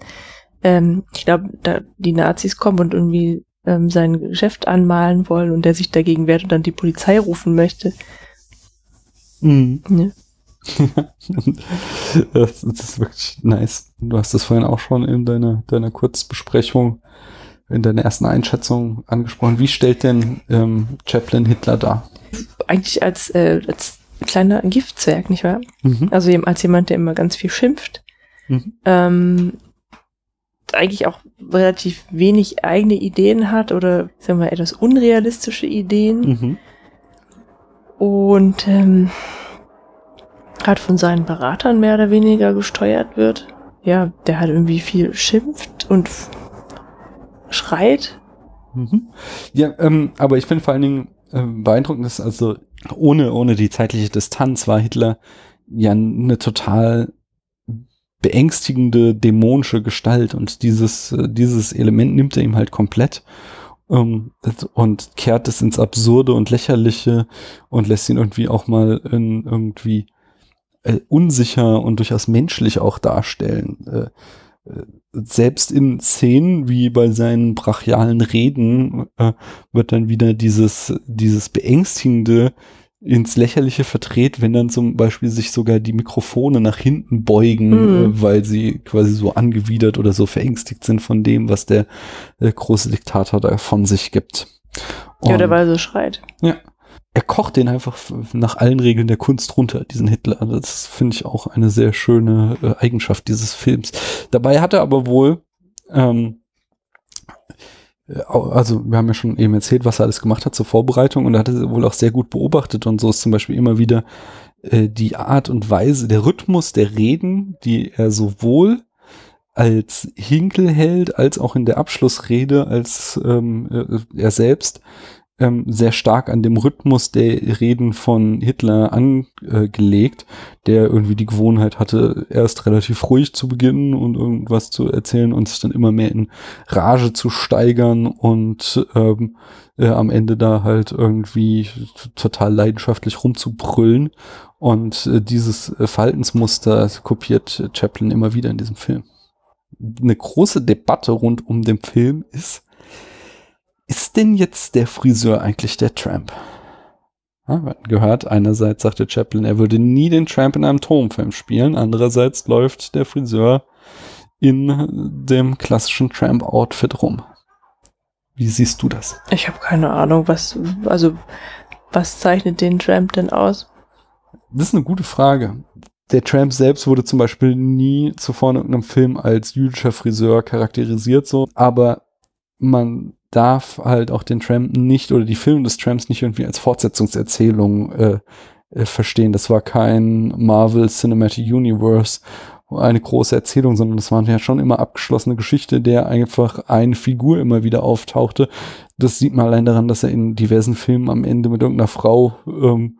ähm, ich glaube, da die Nazis kommen und irgendwie ähm, sein Geschäft anmalen wollen und der sich dagegen wehrt und dann die Polizei rufen möchte. Mhm. Ja. das, das ist wirklich nice. Du hast das vorhin auch schon in deiner, deiner Kurzbesprechung, in deiner ersten Einschätzung angesprochen. Wie stellt denn ähm, Chaplin Hitler dar? Eigentlich als, äh, als kleiner Giftzwerg, nicht wahr? Mhm. Also eben als jemand, der immer ganz viel schimpft. Mhm. Ähm, eigentlich auch relativ wenig eigene Ideen hat oder sagen wir etwas unrealistische Ideen. Mhm. und ähm, halt von seinen Beratern mehr oder weniger gesteuert wird. Ja, der halt irgendwie viel schimpft und schreit. Mhm. Ja, ähm, aber ich finde vor allen Dingen ähm, beeindruckend, dass also ohne, ohne die zeitliche Distanz war Hitler ja eine total beängstigende dämonische Gestalt und dieses, äh, dieses Element nimmt er ihm halt komplett ähm, und kehrt es ins Absurde und Lächerliche und lässt ihn irgendwie auch mal in irgendwie äh, unsicher und durchaus menschlich auch darstellen. Äh, äh, selbst in Szenen wie bei seinen brachialen Reden äh, wird dann wieder dieses, dieses beängstigende ins Lächerliche verdreht, wenn dann zum Beispiel sich sogar die Mikrofone nach hinten beugen, Mhm. äh, weil sie quasi so angewidert oder so verängstigt sind von dem, was der äh, große Diktator da von sich gibt. ja, oder Und- weil er so schreit. er kocht den einfach nach allen Regeln der Kunst runter, diesen Hitler. Also Das finde ich auch eine sehr schöne äh, Eigenschaft dieses Films. Dabei hat er aber wohl, ähm, äh, also wir haben ja schon eben erzählt, was er alles gemacht hat zur Vorbereitung und er hat es wohl auch sehr gut beobachtet und so ist zum Beispiel immer wieder äh, die Art und Weise, der Rhythmus der Reden, die er sowohl als Hinkel hält, als auch in der Abschlussrede, als ähm, äh, er selbst ähm, sehr stark an dem Rhythmus der Reden von Hitler angelegt, der irgendwie die Gewohnheit hatte, erst relativ ruhig zu beginnen und irgendwas zu erzählen und sich dann immer mehr in Rage zu steigern und ähm, äh, am Ende da halt irgendwie total leidenschaftlich rumzubrüllen. Und äh, dieses äh, Verhaltensmuster kopiert Chaplin immer wieder in diesem Film. Eine große Debatte rund um den Film ist, ist denn jetzt der Friseur eigentlich der Tramp? Ja, wir hatten gehört, einerseits sagte Chaplin, er würde nie den Tramp in einem Tonfilm spielen, andererseits läuft der Friseur in dem klassischen Tramp-Outfit rum. Wie siehst du das? Ich habe keine Ahnung, was, also, was zeichnet den Tramp denn aus? Das ist eine gute Frage. Der Tramp selbst wurde zum Beispiel nie zuvor in irgendeinem Film als jüdischer Friseur charakterisiert, so, aber man darf halt auch den Tramp nicht oder die Filme des Tramps nicht irgendwie als Fortsetzungserzählung äh, äh, verstehen. Das war kein Marvel Cinematic Universe, eine große Erzählung, sondern das waren ja schon immer abgeschlossene Geschichte, der einfach eine Figur immer wieder auftauchte. Das sieht man allein daran, dass er in diversen Filmen am Ende mit irgendeiner Frau ähm,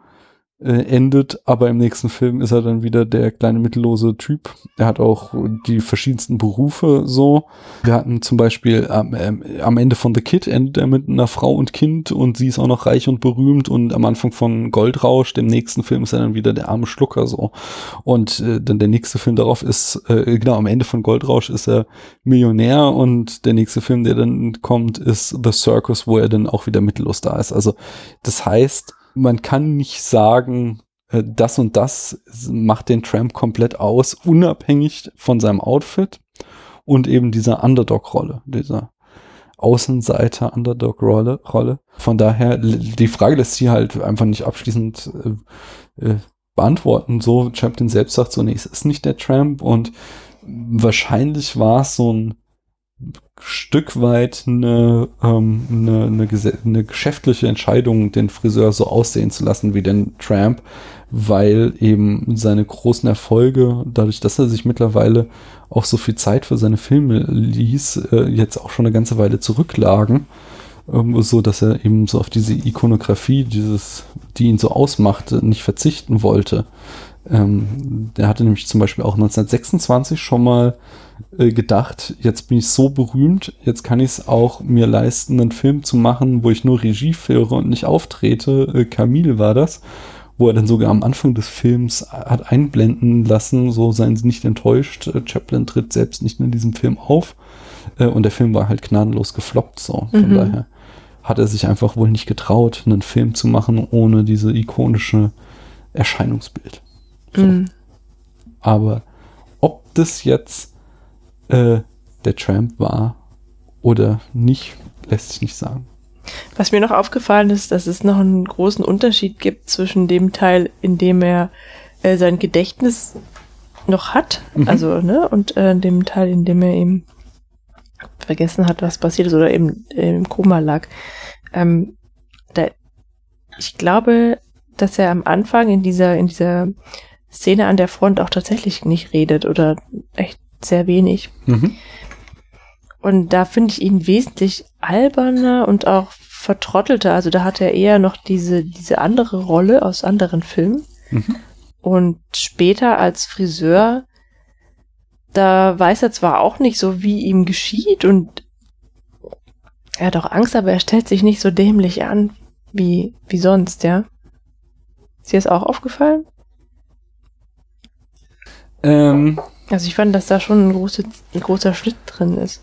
äh, endet, aber im nächsten Film ist er dann wieder der kleine mittellose Typ. Er hat auch die verschiedensten Berufe so. Wir hatten zum Beispiel am, ähm, am Ende von The Kid endet er mit einer Frau und Kind und sie ist auch noch reich und berühmt und am Anfang von Goldrausch, dem nächsten Film, ist er dann wieder der arme Schlucker so. Und äh, dann der nächste Film darauf ist, äh, genau, am Ende von Goldrausch ist er Millionär und der nächste Film, der dann kommt, ist The Circus, wo er dann auch wieder mittellos da ist. Also das heißt, man kann nicht sagen, äh, das und das macht den Tramp komplett aus, unabhängig von seinem Outfit und eben dieser Underdog-Rolle, dieser Außenseiter, Underdog-Rolle. Rolle. Von daher, die Frage lässt sich halt einfach nicht abschließend äh, äh, beantworten. So, Chaplin selbst sagt so, nee, es ist nicht der Tramp und wahrscheinlich war es so ein Stück weit eine, ähm, eine, eine, eine geschäftliche Entscheidung, den Friseur so aussehen zu lassen wie den Tramp, weil eben seine großen Erfolge, dadurch, dass er sich mittlerweile auch so viel Zeit für seine Filme ließ, äh, jetzt auch schon eine ganze Weile zurücklagen, ähm, so dass er eben so auf diese Ikonografie, dieses, die ihn so ausmachte, nicht verzichten wollte. Ähm, der hatte nämlich zum Beispiel auch 1926 schon mal äh, gedacht, jetzt bin ich so berühmt, jetzt kann ich es auch mir leisten, einen Film zu machen, wo ich nur Regie führe und nicht auftrete. Äh, Camille war das wo er dann sogar am Anfang des Films hat einblenden lassen, so seien sie nicht enttäuscht, äh, Chaplin tritt selbst nicht in diesem Film auf. Äh, und der Film war halt gnadenlos gefloppt, so. Von mhm. daher hat er sich einfach wohl nicht getraut, einen Film zu machen ohne diese ikonische Erscheinungsbild. So. Mhm. Aber ob das jetzt äh, der Tramp war oder nicht, lässt sich nicht sagen. Was mir noch aufgefallen ist, dass es noch einen großen Unterschied gibt zwischen dem Teil, in dem er äh, sein Gedächtnis noch hat, mhm. also, ne, und äh, dem Teil, in dem er eben vergessen hat, was passiert ist oder eben äh, im Koma lag. Ähm, da, ich glaube, dass er am Anfang in dieser, in dieser Szene an der Front auch tatsächlich nicht redet oder echt sehr wenig. Mhm. Und da finde ich ihn wesentlich alberner und auch vertrottelter. Also da hat er eher noch diese, diese andere Rolle aus anderen Filmen. Mhm. Und später als Friseur, da weiß er zwar auch nicht so, wie ihm geschieht und er hat auch Angst, aber er stellt sich nicht so dämlich an wie, wie sonst, ja. Ist dir das auch aufgefallen? Ähm, also ich fand, dass da schon ein, große, ein großer Schritt drin ist.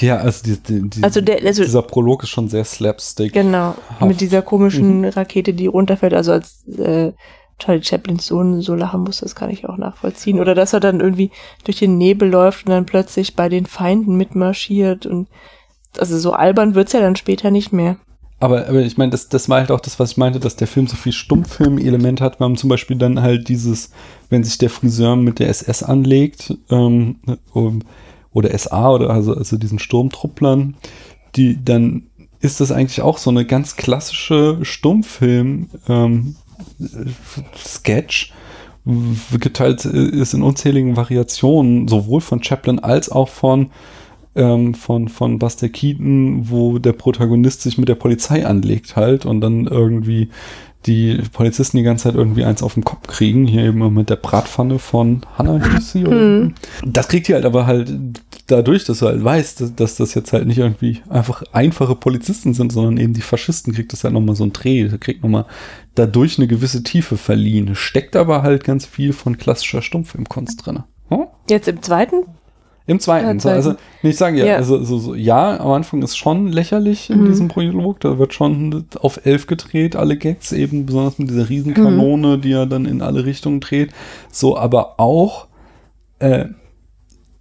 Ja, also, die, die, die, also, der, also dieser Prolog ist schon sehr slapstick. Genau, mit dieser komischen mhm. Rakete, die runterfällt. Also als äh, Charlie Chaplins Sohn so lachen muss, das kann ich auch nachvollziehen. Oder dass er dann irgendwie durch den Nebel läuft und dann plötzlich bei den Feinden mitmarschiert. Und also so albern wird's ja dann später nicht mehr. Aber, aber ich meine, das, das war halt auch das, was ich meinte, dass der Film so viel Stummfilm-Element hat. Wir haben zum Beispiel dann halt dieses, wenn sich der Friseur mit der SS anlegt, ähm, oder SA oder also, also diesen Sturmtrupplern, die dann ist das eigentlich auch so eine ganz klassische Stummfilm ähm, geteilt ist in unzähligen Variationen sowohl von Chaplin als auch von ähm, von von Buster Keaton, wo der Protagonist sich mit der Polizei anlegt halt und dann irgendwie die Polizisten die ganze Zeit irgendwie eins auf den Kopf kriegen. Hier eben mit der Bratpfanne von Hannah hieß sie. Mhm. Das kriegt die halt aber halt dadurch, dass du halt weißt, dass, dass, das jetzt halt nicht irgendwie einfach einfache Polizisten sind, sondern eben die Faschisten, kriegt das halt nochmal so ein Dreh. Kriegt nochmal dadurch eine gewisse Tiefe verliehen. Steckt aber halt ganz viel von klassischer Stummfilmkunst drin. Hm? Jetzt im zweiten im zweiten. So, also, ich sage ja, ja, also so, so, ja, am Anfang ist schon lächerlich in mhm. diesem Prolog. Da wird schon auf elf gedreht, alle Gags, eben besonders mit dieser Riesenkanone, mhm. die er dann in alle Richtungen dreht. So, aber auch äh,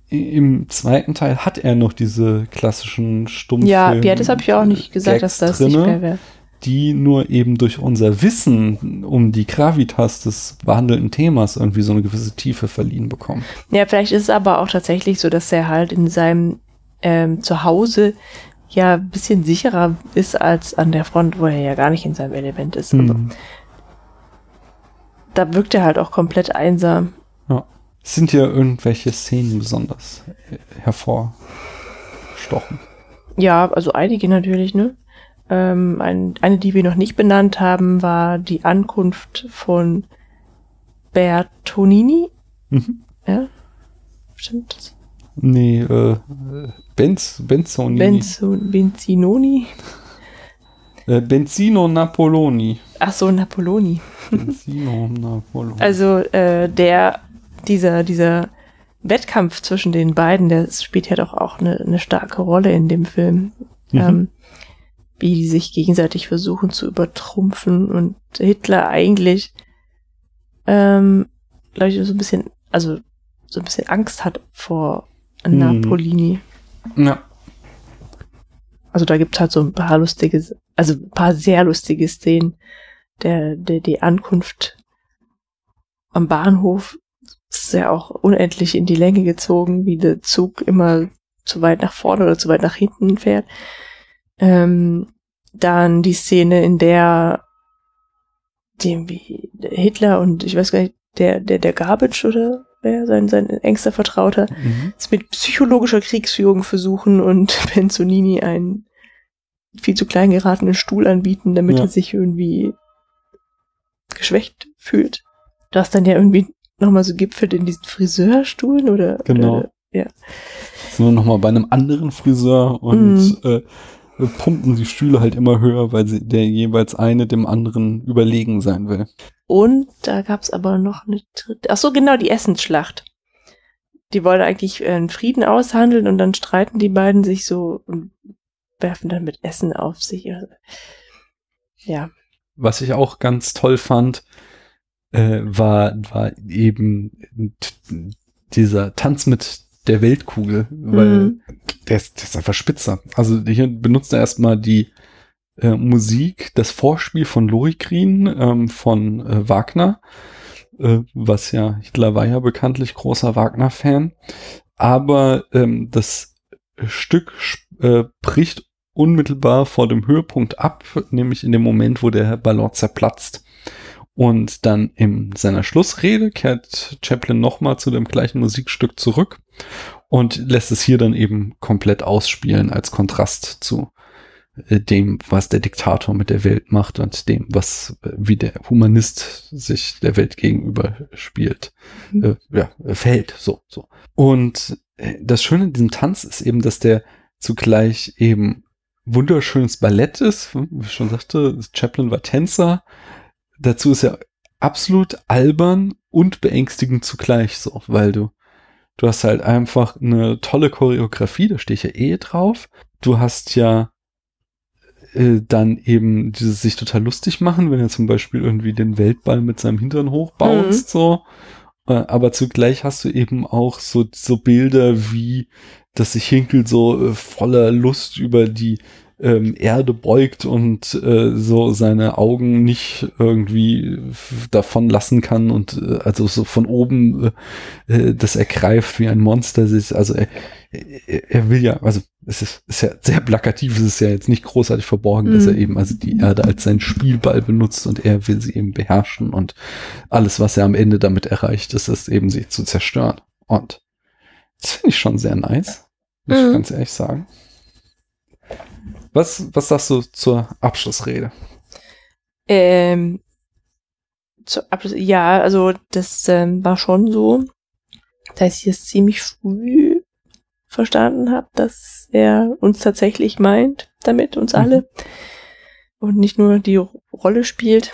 im zweiten Teil hat er noch diese klassischen Stummfilme. Ja, ja, das habe ich auch nicht gesagt, Gags dass das drinne. nicht mehr wäre die nur eben durch unser Wissen um die Gravitas des behandelten Themas irgendwie so eine gewisse Tiefe verliehen bekommen. Ja, vielleicht ist es aber auch tatsächlich so, dass er halt in seinem ähm, Zuhause ja ein bisschen sicherer ist als an der Front, wo er ja gar nicht in seinem Element ist. Hm. Da wirkt er halt auch komplett einsam. Ja. Sind ja irgendwelche Szenen besonders hervorstochen? Ja, also einige natürlich, ne? Ähm, ein, eine, die wir noch nicht benannt haben, war die Ankunft von Bertonini. Mhm. Ja, stimmt. Nee, äh, Benz, Benzonini. Benzo, Benzinoni. Äh, Benzino Napoloni. Ach so, Napoloni. Benzino Napoloni. Also äh, der, dieser, dieser Wettkampf zwischen den beiden, der spielt ja doch auch eine, eine starke Rolle in dem Film. Mhm. Ähm, wie die sich gegenseitig versuchen zu übertrumpfen und Hitler eigentlich, ähm, glaube ich, so ein bisschen, also so ein bisschen Angst hat vor Napolini. Ja. Also da gibt's halt so ein paar lustige, also ein paar sehr lustige Szenen. Der, der, die Ankunft am Bahnhof ist ja auch unendlich in die Länge gezogen, wie der Zug immer zu weit nach vorne oder zu weit nach hinten fährt. Ähm, dann die Szene, in der dem wie Hitler und ich weiß gar nicht, der, der, der Garbage oder wer, sein, sein engster Vertrauter, Mhm. es mit psychologischer Kriegsführung versuchen und Benzonini einen viel zu klein geratenen Stuhl anbieten, damit Ja. er sich irgendwie geschwächt fühlt. Das dann ja irgendwie nochmal so gipfelt in diesen Friseurstuhlen oder, Genau. oder ja. Sind wir nochmal bei einem anderen Friseur und äh, pumpen die Stühle halt immer höher, weil sie der jeweils eine dem anderen überlegen sein will. Und da gab's aber noch eine dritte. Ach so, genau, die Essensschlacht. Die wollen eigentlich äh, einen Frieden aushandeln und dann streiten die beiden sich so und werfen dann mit Essen auf sich. Ja. Was ich auch ganz toll fand, äh, war, war eben dieser Tanz mit der Weltkugel, weil Mhm. der, ist, der ist einfach spitzer. Also hier benutzt er erstmal die äh, Musik, das Vorspiel von Lohikrin ähm, von äh, Wagner, äh, was ja, Hitler war ja bekanntlich großer Wagner-Fan, aber ähm, das Stück äh, bricht unmittelbar vor dem Höhepunkt ab, nämlich in dem Moment, wo der Ballon zerplatzt. Und dann in seiner Schlussrede kehrt Chaplin nochmal zu dem gleichen Musikstück zurück und lässt es hier dann eben komplett ausspielen als Kontrast zu äh, dem, was der Diktator mit der Welt macht und dem, was äh, wie der Humanist sich der Welt gegenüber spielt, Mhm. äh, ja, äh, verhält, so, so. Und das Schöne in diesem Tanz ist eben, dass der zugleich eben wunderschönes Ballett ist, wie ich schon sagte, Chaplin war Tänzer, dazu ist er absolut albern und beängstigend zugleich so, weil du du hast halt einfach eine tolle Choreografie, da stehe ich ja eh drauf. Du hast ja äh, dann eben dieses sich total lustig machen, wenn er zum Beispiel irgendwie den Weltball mit seinem Hintern hochbounced, so. Äh, aber zugleich hast du eben auch so, so Bilder wie, dass sich Hinkel so äh, voller Lust über die ähm, Erde beugt und äh, so seine Augen nicht irgendwie davon lassen kann und äh, also so von oben äh, äh, das ergreift wie ein Monster. Ist, also er, er, er will ja, also es ist, ist ja sehr plakativ, es ist ja jetzt nicht großartig verborgen, dass er Mhm. eben also die Erde als seinen Spielball benutzt und er will sie eben beherrschen und alles, was er am Ende damit erreicht, ist es eben sie zu zerstören. Und das finde ich schon sehr nice, muss ich Mhm. ganz ehrlich sagen. Was, was sagst du zur Abschlussrede? Ähm, zu Abschluss, ja, also das ähm, war schon so, dass ich es ziemlich früh verstanden habe, dass er uns tatsächlich meint, damit uns Mhm. alle und nicht nur die Ro- Rolle spielt.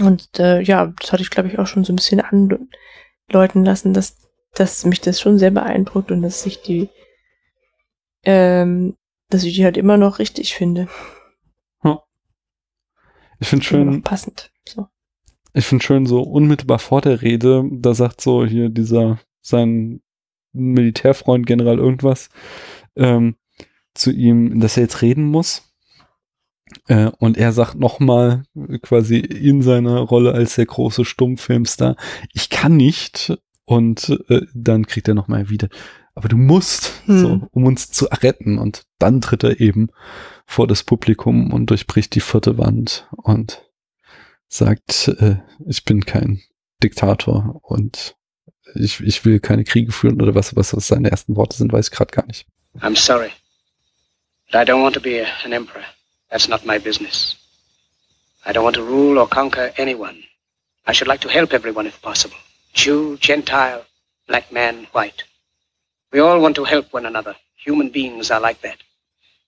Und äh, ja, das hatte ich glaube ich auch schon so ein bisschen andeuten lassen, dass, dass mich das schon sehr beeindruckt und dass ich die, ähm, dass ich die halt immer noch richtig finde. Ich finde schön, passend. So. ich finde schön so unmittelbar vor der Rede, da sagt so hier dieser, sein Militärfreund General irgendwas, ähm, zu ihm, dass er jetzt reden muss. Äh, und er sagt nochmal quasi in seiner Rolle als der große Stummfilmstar, ich kann nicht. Und äh, dann kriegt er nochmal wieder, aber du musst, Hm. so, um uns zu retten. Und dann tritt er eben vor das Publikum und durchbricht die vierte Wand und sagt, äh, ich bin kein Diktator und ich, ich will keine Kriege führen oder was, was, was seine ersten Worte sind, weiß ich gerade gar nicht. I'm sorry. But I don't want to be an emperor. That's not my business. I don't want to rule or conquer anyone. I should like to help everyone if possible. Jew, Gentile, black man, white. We all want to help one another. Human beings are like that.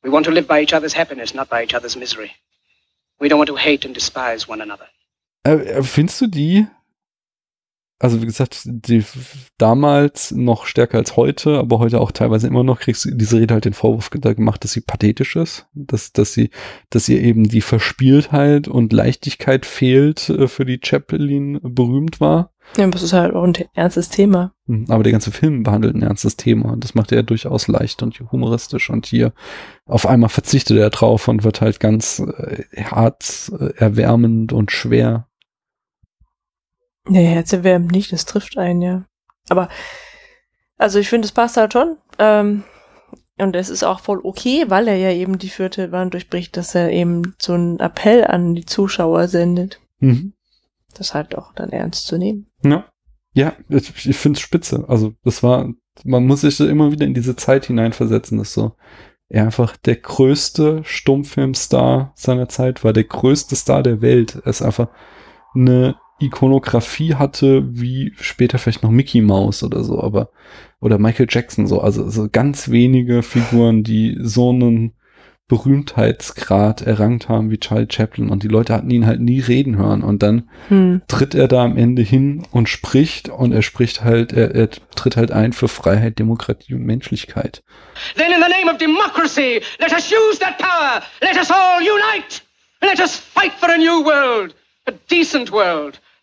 We want to live by each other's happiness, not by each other's misery. We don't want to hate and despise one another. Äh, findest du die, also wie gesagt, die damals noch stärker als heute, aber heute auch teilweise immer noch, kriegst du diese Rede halt den Vorwurf ge- gemacht, dass sie pathetisch ist, dass, dass sie, dass ihr eben die Verspieltheit und Leichtigkeit fehlt, äh, für die Chaplin berühmt war. Ja, aber es ist halt auch ein ernstes Thema. Hm, Aber der ganze Film behandelt ein ernstes Thema und das macht er durchaus leicht und humoristisch und hier auf einmal verzichtet er drauf und wird halt ganz äh, hart, äh, erwärmend und schwer. Nee, herzerwärmend nicht, das trifft einen, ja. Aber, also ich finde, es passt halt schon. Ähm, und es ist auch voll okay, weil er ja eben die vierte Wand durchbricht, dass er eben so einen Appell an die Zuschauer sendet. Mhm. Das halt auch dann ernst zu nehmen. Ja. Ja, ich, ich finde es spitze. Also das war, man muss sich immer wieder in diese Zeit hineinversetzen, dass so er einfach der größte Stummfilmstar seiner Zeit war, der größte Star der Welt. Er ist einfach eine Ikonografie hatte, wie später vielleicht noch Mickey Mouse oder so, aber oder Michael Jackson so, also so ganz wenige Figuren, die so einen Berühmtheitsgrad errangt haben wie Charlie Chaplin und die Leute hatten ihn halt nie reden hören und dann Hm. tritt er da am Ende hin und spricht und er spricht halt, er, er tritt halt ein für Freiheit, Demokratie und Menschlichkeit. Then, in the name of democracy, let us use that power. Let us all unite. Let us fight for a new world, a decent world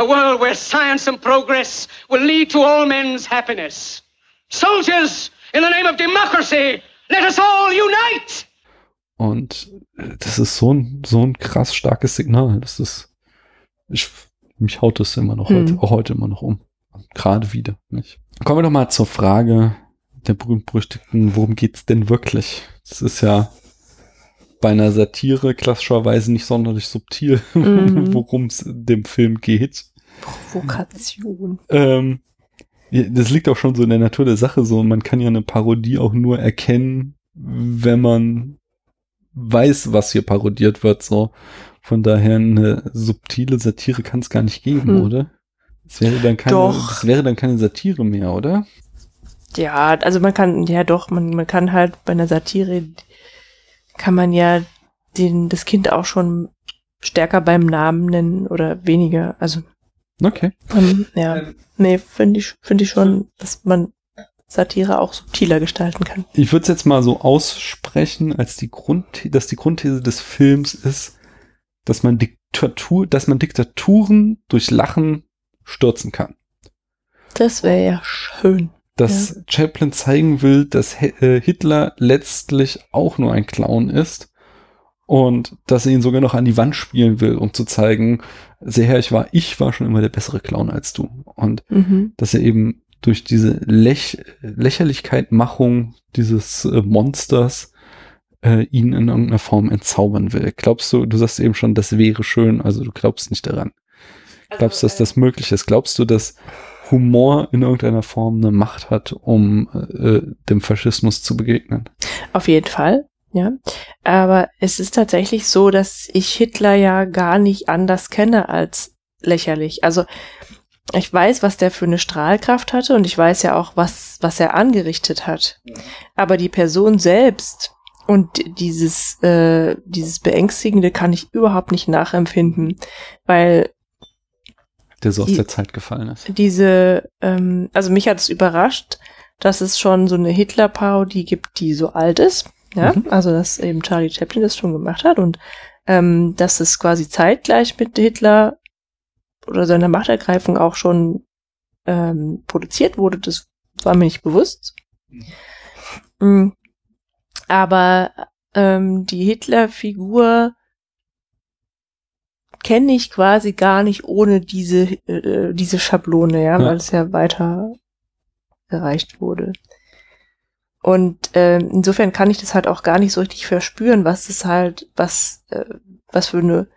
a world where science and progress will lead to all men's happiness. Soldiers, in the name of democracy, let us all unite! Und äh, das ist so ein, so ein krass starkes Signal. Das ist, ich, mich haut das immer noch Hm. heute, auch heute immer noch um. Gerade wieder, nicht? Kommen wir doch mal zur Frage der berühmt-berüchtigten, worum geht's denn wirklich? Das ist ja bei einer Satire klassischerweise nicht sonderlich subtil, Mhm. worum es dem Film geht. Provokation. Ähm, das liegt auch schon so in der Natur der Sache so. Man kann ja eine Parodie auch nur erkennen, wenn man weiß, was hier parodiert wird. So von daher eine subtile Satire kann es gar nicht geben, Hm. oder? Das wäre dann keine, Doch. das wäre dann keine Satire mehr, oder? Ja, also man kann, ja doch, man, man kann halt bei einer Satire, kann man ja den, das Kind auch schon stärker beim Namen nennen oder weniger. Also, Okay. ähm, ja, nee, finde ich, finde ich schon, dass man Satire auch subtiler gestalten kann. Ich würde es jetzt mal so aussprechen, als die Grund, dass die Grundthese des Films ist, dass man Diktatur, dass man Diktaturen durch Lachen stürzen kann. Das wäre ja schön. dass Chaplin zeigen will, dass äh, Hitler letztlich auch nur ein Clown ist und dass er ihn sogar noch an die Wand spielen will, um zu zeigen, sehe her, ich war, ich war schon immer der bessere Clown als du. Und Mhm. dass er eben durch diese Läch Lächerlichkeitmachung dieses äh, Monsters äh, ihn in irgendeiner Form entzaubern will. Glaubst du, du sagst eben schon, das wäre schön, also du glaubst nicht daran. Glaubst du, dass das möglich ist? Glaubst du, dass Humor in irgendeiner Form eine Macht hat, um äh, dem Faschismus zu begegnen? Auf jeden Fall, ja. Aber es ist tatsächlich so, dass ich Hitler ja gar nicht anders kenne als lächerlich. Also ich weiß, was der für eine Strahlkraft hatte und ich weiß ja auch, was, was er angerichtet hat. Aber die Person selbst und dieses, äh, dieses Beängstigende kann ich überhaupt nicht nachempfinden, weil Der so aus Die- der Zeit gefallen ist. diese, ähm, also mich hat es überrascht, dass es schon so eine Hitler-Parodie gibt, die so alt ist. Ja, Mhm. also dass eben Charlie Chaplin das schon gemacht hat und ähm, dass es quasi zeitgleich mit Hitler oder seiner Machtergreifung auch schon ähm, produziert wurde, das war mir nicht bewusst. Mm. Aber ähm, die Hitler-Figur kenne ich quasi gar nicht ohne diese, äh, diese Schablone, ja, Ja. weil es ja weiter gereicht wurde. Und ähm, insofern kann ich das halt auch gar nicht so richtig verspüren, was es halt, was, äh, was für eine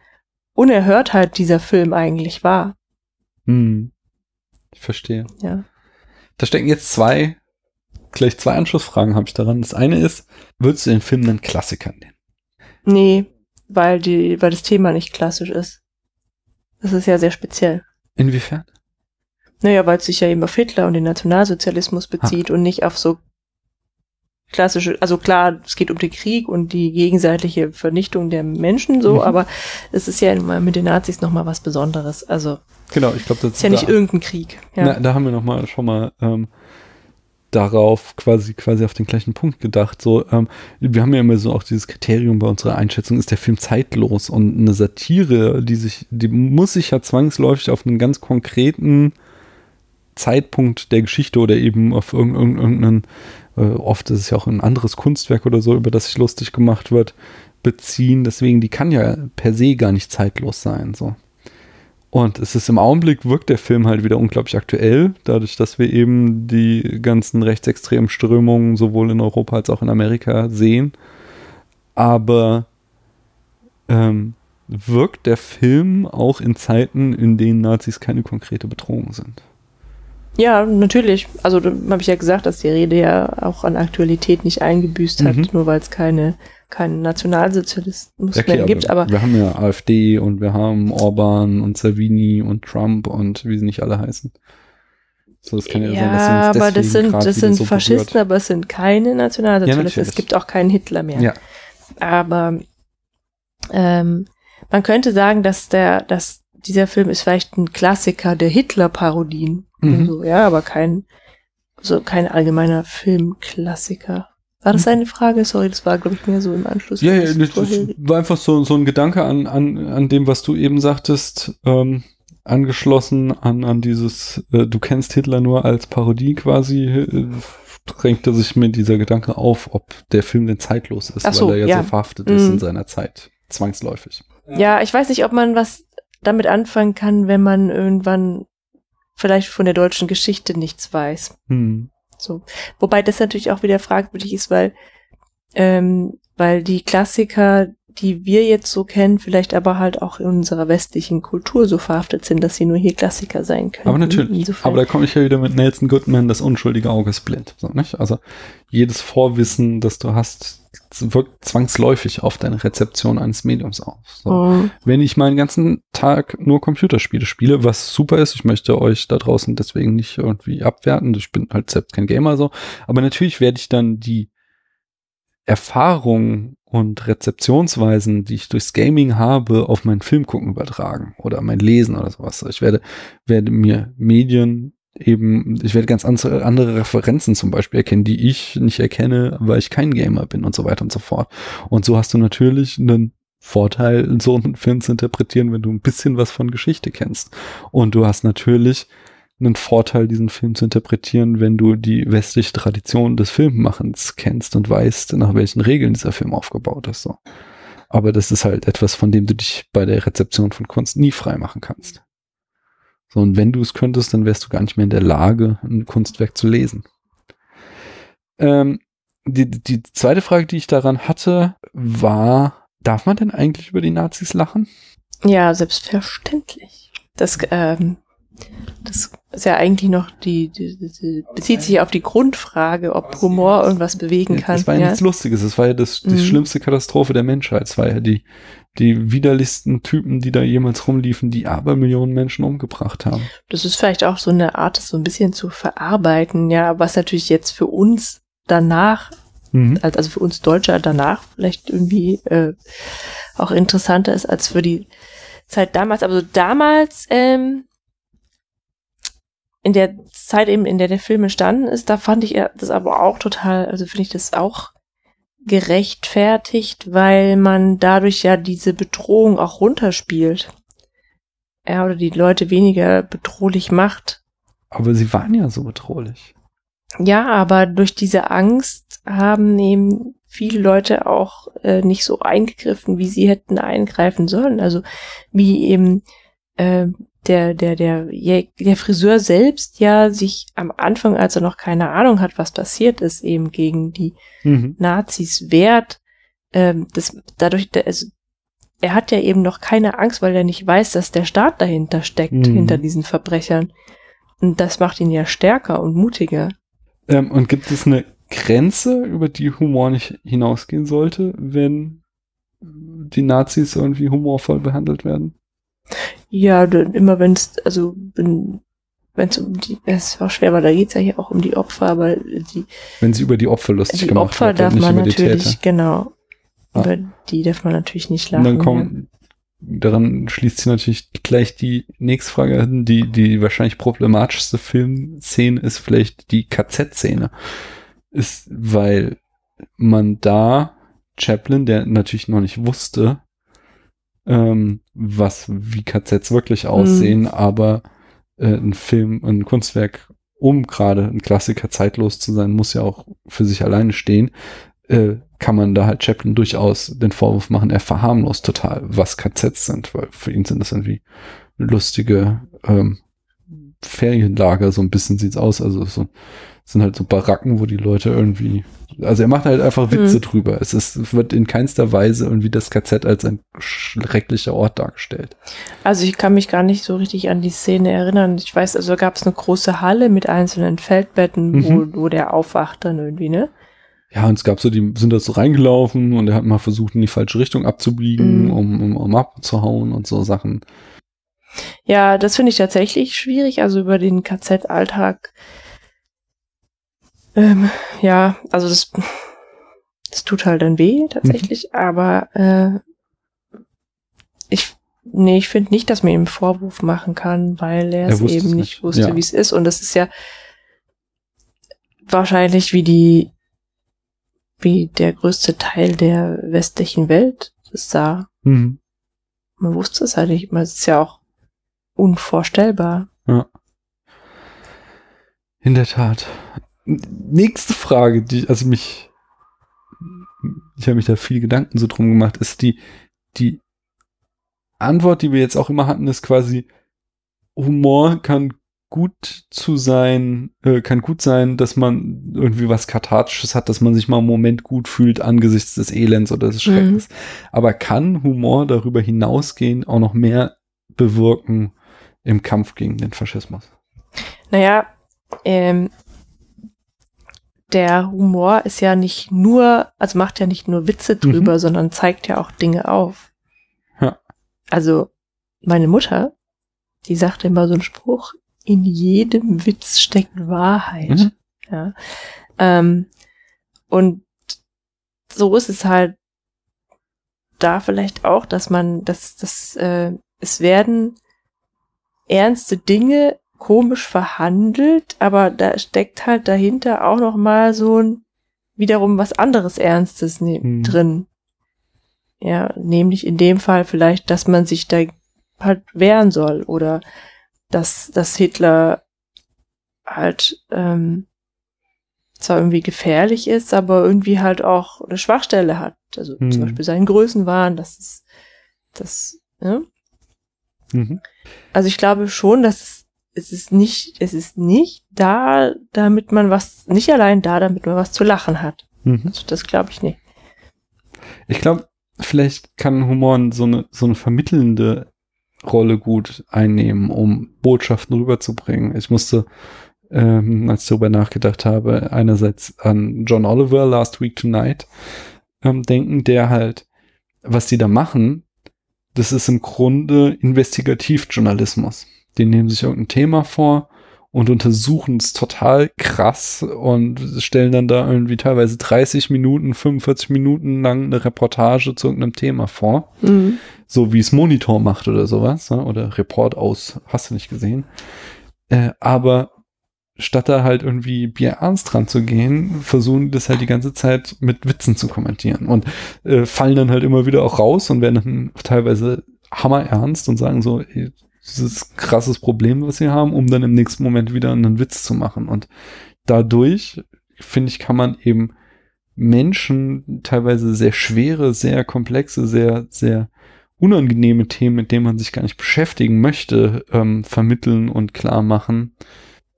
Unerhörtheit dieser Film eigentlich war. Hm. Ich verstehe. Ja. Da stecken jetzt zwei, gleich zwei Anschlussfragen habe ich daran. Das eine ist, würdest du den Film dann Klassiker nennen? Nee, weil die, weil das Thema nicht klassisch ist. Das ist ja sehr speziell. Inwiefern? Naja, weil es sich ja eben auf Hitler und den Nationalsozialismus bezieht und nicht auf so klassische, also klar, es geht um den Krieg und die gegenseitige Vernichtung der Menschen so, Mhm. aber es ist ja mit den Nazis nochmal was Besonderes. Also Genau, ich glaube, das ist ja nicht da, irgendein Krieg. Ja. Na, da haben wir noch mal schon mal ähm, darauf quasi quasi auf den gleichen Punkt gedacht. So, ähm, wir haben ja immer so auch dieses Kriterium bei unserer Einschätzung, ist der Film zeitlos und eine Satire, die sich, die muss sich ja zwangsläufig auf einen ganz konkreten Zeitpunkt der Geschichte oder eben auf irgend- irgend- irgendeinen, oft ist es ja auch ein anderes Kunstwerk oder so, über das sich lustig gemacht wird, beziehen. Deswegen, die kann ja per se gar nicht zeitlos sein. So. Und es ist im Augenblick, wirkt der Film halt wieder unglaublich aktuell, dadurch, dass wir eben die ganzen rechtsextremen Strömungen sowohl in Europa als auch in Amerika sehen. Aber ähm, wirkt der Film auch in Zeiten, in denen Nazis keine konkrete Bedrohung sind. Ja, natürlich. Also habe ich ja gesagt, dass die Rede ja auch an Aktualität nicht eingebüßt hat, Mhm. nur weil es keine keinen Nationalsozialismus Okay, mehr gibt. Aber wir haben ja AfD und wir haben Orban und Salvini und Trump und wie sie nicht alle heißen. So, das kann ja, ja, sein, dass sie uns aber das sind das sind so Faschisten, berührt. aber es sind keine Nationalsozialisten. natürlich. es gibt auch keinen Hitler mehr. Ja, Aber ähm, man könnte sagen, dass der, dass dieser Film ist vielleicht ein Klassiker der Hitler-Parodien. Mhm. So, ja, aber kein, so kein allgemeiner Filmklassiker. War das eine Frage? Sorry, das war, glaube ich, mehr so im Anschluss. ja, ja das war einfach so, so ein Gedanke an, an, an dem, was du eben sagtest, ähm, angeschlossen an, an dieses, äh, du kennst Hitler nur als Parodie quasi, äh, drängte sich mir dieser Gedanke auf, ob der Film denn zeitlos ist, so, weil er ja, ja. so verhaftet ist Mhm. in seiner Zeit. Zwangsläufig. Ja, ich weiß nicht, ob man was damit anfangen kann, wenn man irgendwann vielleicht von der deutschen Geschichte nichts weiß. Hm. So. Wobei das natürlich auch wieder fragwürdig ist, weil, ähm, weil die Klassiker, die wir jetzt so kennen, vielleicht aber halt auch in unserer westlichen Kultur so verhaftet sind, dass sie nur hier Klassiker sein können. Aber natürlich. Insofern, Aber da komme ich ja wieder mit Nelson Goodman, das unschuldige Auge ist blind. So, nicht? Also jedes Vorwissen, das du hast, wirkt zwangsläufig auf deine Rezeption eines Mediums aus. So. Mhm. Wenn ich meinen ganzen Tag nur Computerspiele spiele, was super ist, ich möchte euch da draußen deswegen nicht irgendwie abwerten, ich bin halt selbst kein Gamer so, aber natürlich werde ich dann die Erfahrungen und Rezeptionsweisen, die ich durchs Gaming habe, auf meinen Film gucken übertragen oder mein Lesen oder sowas. Ich werde, werde mir Medien eben, ich werde ganz andere, Referenzen zum Beispiel erkennen, die ich nicht erkenne, weil ich kein Gamer bin und so weiter und so fort. Und so hast du natürlich einen Vorteil, so einen Film zu interpretieren, wenn du ein bisschen was von Geschichte kennst. Und du hast natürlich einen Vorteil, diesen Film zu interpretieren, wenn du die westliche Tradition des Filmmachens kennst und weißt, nach welchen Regeln dieser Film aufgebaut ist. So. Aber das ist halt etwas, von dem du dich bei der Rezeption von Kunst nie frei machen kannst. So, und wenn du es könntest, dann wärst du gar nicht mehr in der Lage, ein Kunstwerk zu lesen. Ähm, die, die zweite Frage, die ich daran hatte, war, darf man denn eigentlich über die Nazis lachen? Ja, selbstverständlich. Das, ähm, das ist ja eigentlich noch die, die, die bezieht sich auf die Grundfrage, ob Humor irgendwas bewegen kann. Das war ja, ja. nichts Lustiges. Es war ja das, die Mhm. schlimmste Katastrophe der Menschheit. Es war ja die, die widerlichsten Typen, die da jemals rumliefen, die Abermillionen Menschen umgebracht haben. Das ist vielleicht auch so eine Art, das so ein bisschen zu verarbeiten, ja, was natürlich jetzt für uns danach, Mhm. also für uns Deutscher danach vielleicht irgendwie äh, auch interessanter ist als für die Zeit damals. Aber so damals, ähm, in der Zeit eben, in der der Film entstanden ist, da fand ich das aber auch total, also finde ich das auch gerechtfertigt, weil man dadurch ja diese Bedrohung auch runterspielt. Ja, oder die Leute weniger bedrohlich macht. Aber sie waren ja so bedrohlich. Ja, aber durch diese Angst haben eben viele Leute auch äh, nicht so eingegriffen, wie sie hätten eingreifen sollen. Also wie eben äh, der, der, der, der Friseur selbst ja sich am Anfang, als er noch keine Ahnung hat, was passiert ist, eben gegen die Mhm. Nazis wehrt. Ähm, das, dadurch, also, er hat ja eben noch keine Angst, weil er nicht weiß, dass der Staat dahinter steckt, Mhm. hinter diesen Verbrechern. Und das macht ihn ja stärker und mutiger. Ähm, und gibt es eine Grenze, über die Humor nicht hinausgehen sollte, wenn die Nazis irgendwie humorvoll behandelt werden? Ja, immer wenn es, also wenn, es um die, es war schwer, weil da geht's ja hier auch um die Opfer, aber die, Wenn sie über die Opfer lustig die gemacht Opfer wird darf und man natürlich, genau, Ja. über die darf man natürlich nicht Und lachen. dann kommt, daran schließt sich natürlich gleich die nächste Frage an. Die, die wahrscheinlich problematischste Filmszene ist vielleicht die KZ-Szene. Ist, weil man da Chaplin, der natürlich noch nicht wusste, ähm, was, wie KZs wirklich aussehen, aber äh, ein Film, ein Kunstwerk, um gerade ein Klassiker zeitlos zu sein, muss ja auch für sich alleine stehen, äh, kann man da halt Chaplin durchaus den Vorwurf machen, er verharmlost total, was KZs sind, weil für ihn sind das irgendwie lustige ähm, Ferienlager, so ein bisschen sieht's aus, also so sind halt so Baracken, wo die Leute irgendwie, also er macht halt einfach Witze Mhm. drüber. Es ist, wird in keinster Weise irgendwie das KZ als ein schrecklicher Ort dargestellt. Also ich kann mich gar nicht so richtig an die Szene erinnern. Ich weiß, also gab es eine große Halle mit einzelnen Feldbetten, wo, Mhm. wo der aufwacht dann irgendwie, ne? Ja, und es gab so, die sind da so reingelaufen und er hat mal versucht, in die falsche Richtung abzubiegen, Mhm. um, um, um abzuhauen und so Sachen. Ja, das finde ich tatsächlich schwierig, also über den KZ-Alltag. Ähm, ja, also das, das tut halt dann weh tatsächlich, aber äh, ich, nee, ich finde nicht, dass man ihm Vorwurf machen kann, weil er Er es eben nicht, wusste, ja. wie es ist. Und das ist ja wahrscheinlich wie die, wie der größte Teil der westlichen Welt es sah. Mhm. Man wusste es halt nicht. Man ist ja auch unvorstellbar. In der Tat. Nächste Frage, die, also mich, ich habe mich da viel Gedanken so drum gemacht, ist die, die Antwort, die wir jetzt auch immer hatten, ist quasi, Humor kann gut zu sein, äh, kann gut sein, dass man irgendwie was Kathartisches hat, dass man sich mal einen Moment gut fühlt angesichts des Elends oder des Schreckens. Aber kann Humor darüber hinausgehen auch noch mehr bewirken im Kampf gegen den Faschismus? Naja, ähm, der Humor ist ja nicht nur, also macht ja nicht nur Witze drüber, sondern zeigt ja auch Dinge auf. Ja. Also meine Mutter, die sagte immer so einen Spruch, in jedem Witz steckt Wahrheit. Mhm. Ja. Ähm, und so ist es halt da vielleicht auch, dass man, dass, dass äh, es werden ernste Dinge komisch verhandelt, aber da steckt halt dahinter auch noch mal so ein wiederum was anderes Ernstes ne Mhm. drin. Ja, nämlich in dem Fall vielleicht, dass man sich da halt wehren soll oder dass, dass Hitler halt ähm, zwar irgendwie gefährlich ist, aber irgendwie halt auch eine Schwachstelle hat. Also Mhm. zum Beispiel seinen Größenwahn, das ist das, ne? Mhm. Also ich glaube schon, dass es, es ist nicht, es ist nicht da, damit man was, nicht allein da, damit man was zu lachen hat. Mhm. Also das glaube ich nicht. Ich glaube, vielleicht kann Humor so eine, so eine vermittelnde Rolle gut einnehmen, um Botschaften rüberzubringen. Ich musste, ähm, als ich darüber nachgedacht habe, einerseits an John Oliver, Last Week Tonight, ähm, denken, der halt, was die da machen, das ist im Grunde Investigativjournalismus. Die nehmen sich irgendein Thema vor und untersuchen es total krass und stellen dann da irgendwie teilweise 30 Minuten, 45 Minuten lang eine Reportage zu irgendeinem Thema vor. Mhm. So wie es Monitor macht oder sowas. ne? Oder Report aus, hast du nicht gesehen. Äh, aber statt da halt irgendwie bierernst dran zu gehen, versuchen das halt die ganze Zeit mit Witzen zu kommentieren und äh, fallen dann halt immer wieder auch raus und werden dann teilweise hammerernst und sagen so, ey, ein krasses Problem, was wir haben, um dann im nächsten Moment wieder einen Witz zu machen. Und dadurch, finde ich, kann man eben Menschen teilweise sehr schwere, sehr komplexe, sehr, sehr unangenehme Themen, mit denen man sich gar nicht beschäftigen möchte, ähm, vermitteln und klar machen,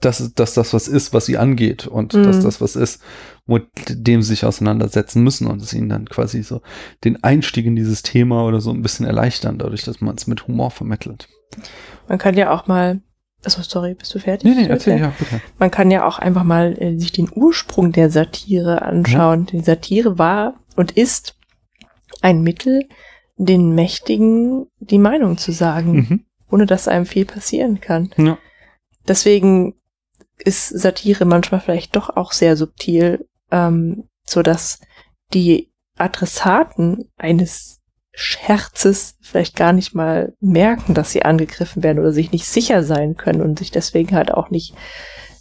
dass, dass das was ist, was sie angeht und Mhm. dass das was ist, mit dem sie sich auseinandersetzen müssen und es ihnen dann quasi so den Einstieg in dieses Thema oder so ein bisschen erleichtern, dadurch, dass man es mit Humor vermittelt. Man kann ja auch mal, also sorry, bist du fertig? Nee, nee, erzähl, ja, bitte. Man kann ja auch einfach mal äh, sich den Ursprung der Satire anschauen. Die Satire war und ist ein Mittel, den Mächtigen die Meinung zu sagen, Mhm. ohne dass einem viel passieren kann. Ja. deswegen ist Satire manchmal vielleicht doch auch sehr subtil, ähm, so dass die Adressaten eines Scherzes vielleicht gar nicht mal merken, dass sie angegriffen werden oder sich nicht sicher sein können und sich deswegen halt auch nicht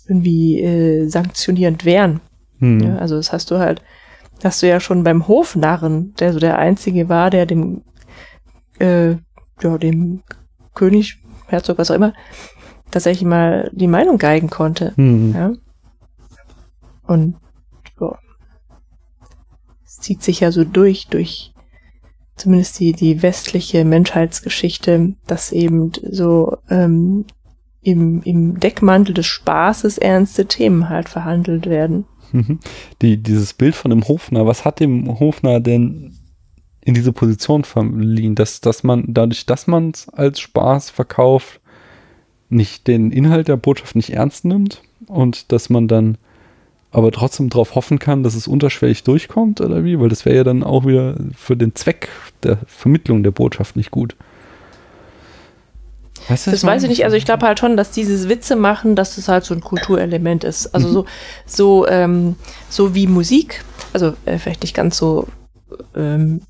irgendwie äh, sanktionierend wehren. Hm. Ja, also das hast du halt, hast du ja schon beim Hofnarren, der so der einzige war, der dem, äh, ja, dem König, Herzog, was auch immer, tatsächlich mal die Meinung geigen konnte. Hm. Ja. Und ja, es zieht sich ja so durch, durch zumindest die, die westliche Menschheitsgeschichte, dass eben so ähm, im, im Deckmantel des Spaßes ernste Themen halt verhandelt werden. Mhm. Die, dieses Bild von dem Hofner, was hat dem Hofner denn in diese Position verliehen, dass, dass man dadurch, dass man es als Spaß verkauft, nicht den Inhalt der Botschaft nicht ernst nimmt und dass man dann aber trotzdem darauf hoffen kann, dass es unterschwellig durchkommt oder wie? Weil das wäre ja dann auch wieder für den Zweck der Vermittlung der Botschaft nicht gut. Weißt du, das weiß ich nicht. Also ich glaube halt schon, dass dieses Witze machen, dass das halt so ein Kulturelement ist. Also so, so, ähm, so wie Musik. Also äh, vielleicht nicht ganz so, ähm,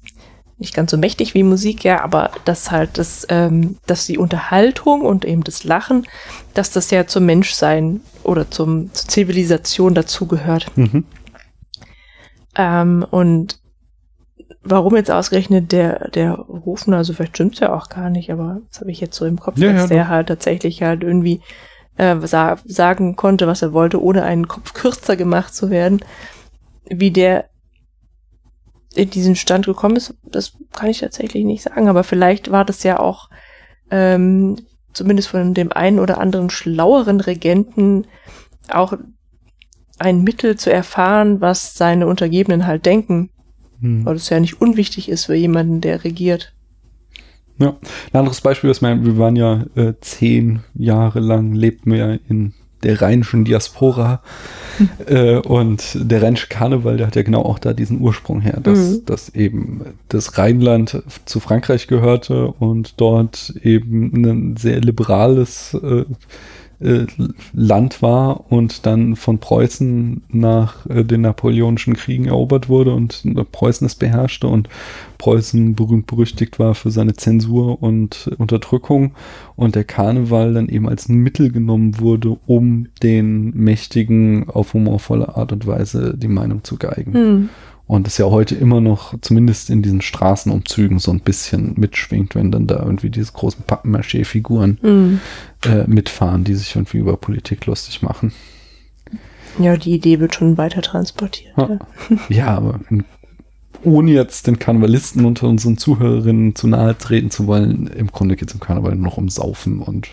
nicht ganz so mächtig wie Musik, ja, aber dass halt das, ähm, dass die Unterhaltung und eben das Lachen, dass das ja zum Menschsein oder zum, zur Zivilisation dazugehört. Mhm. Ähm, und warum jetzt ausgerechnet der, der Hofner, also vielleicht stimmt's ja auch gar nicht, aber das habe ich jetzt so im Kopf, ja, dass ja, der halt tatsächlich halt irgendwie äh, sa sagen konnte, was er wollte, ohne einen Kopf kürzer gemacht zu werden. Wie der in diesen Stand gekommen ist, das kann ich tatsächlich nicht sagen, aber vielleicht war das ja auch ähm, zumindest von dem einen oder anderen schlaueren Regenten auch ein Mittel zu erfahren, was seine Untergebenen halt denken hm. Weil es ja nicht unwichtig ist für jemanden, der regiert. Ja, ein anderes Beispiel ist, wir waren ja äh, zehn Jahre lang, lebten wir in der rheinischen Diaspora hm. äh, und der rheinische Karneval, der hat ja genau auch da diesen Ursprung her, dass, mhm. dass eben das Rheinland zu Frankreich gehörte und dort eben ein sehr liberales äh, äh, Land war und dann von Preußen nach äh, den napoleonischen Kriegen erobert wurde und Preußen es beherrschte und Preußen berühmt berüchtigt war für seine Zensur und Unterdrückung und der Karneval dann eben als Mittel genommen wurde, um den Mächtigen auf humorvolle Art und Weise die Meinung zu geigen. Hm. Und das ja heute immer noch, zumindest in diesen Straßenumzügen, so ein bisschen mitschwingt, wenn dann da irgendwie diese großen Pappenmaché-Figuren mhm. äh, mitfahren, die sich irgendwie über Politik lustig machen. Ja, die Idee wird schon weiter transportiert. Ja, ja aber in, ohne jetzt den Karnevalisten unter unseren Zuhörerinnen zu nahe treten zu wollen, im Grunde geht es im Karneval nur noch um Saufen und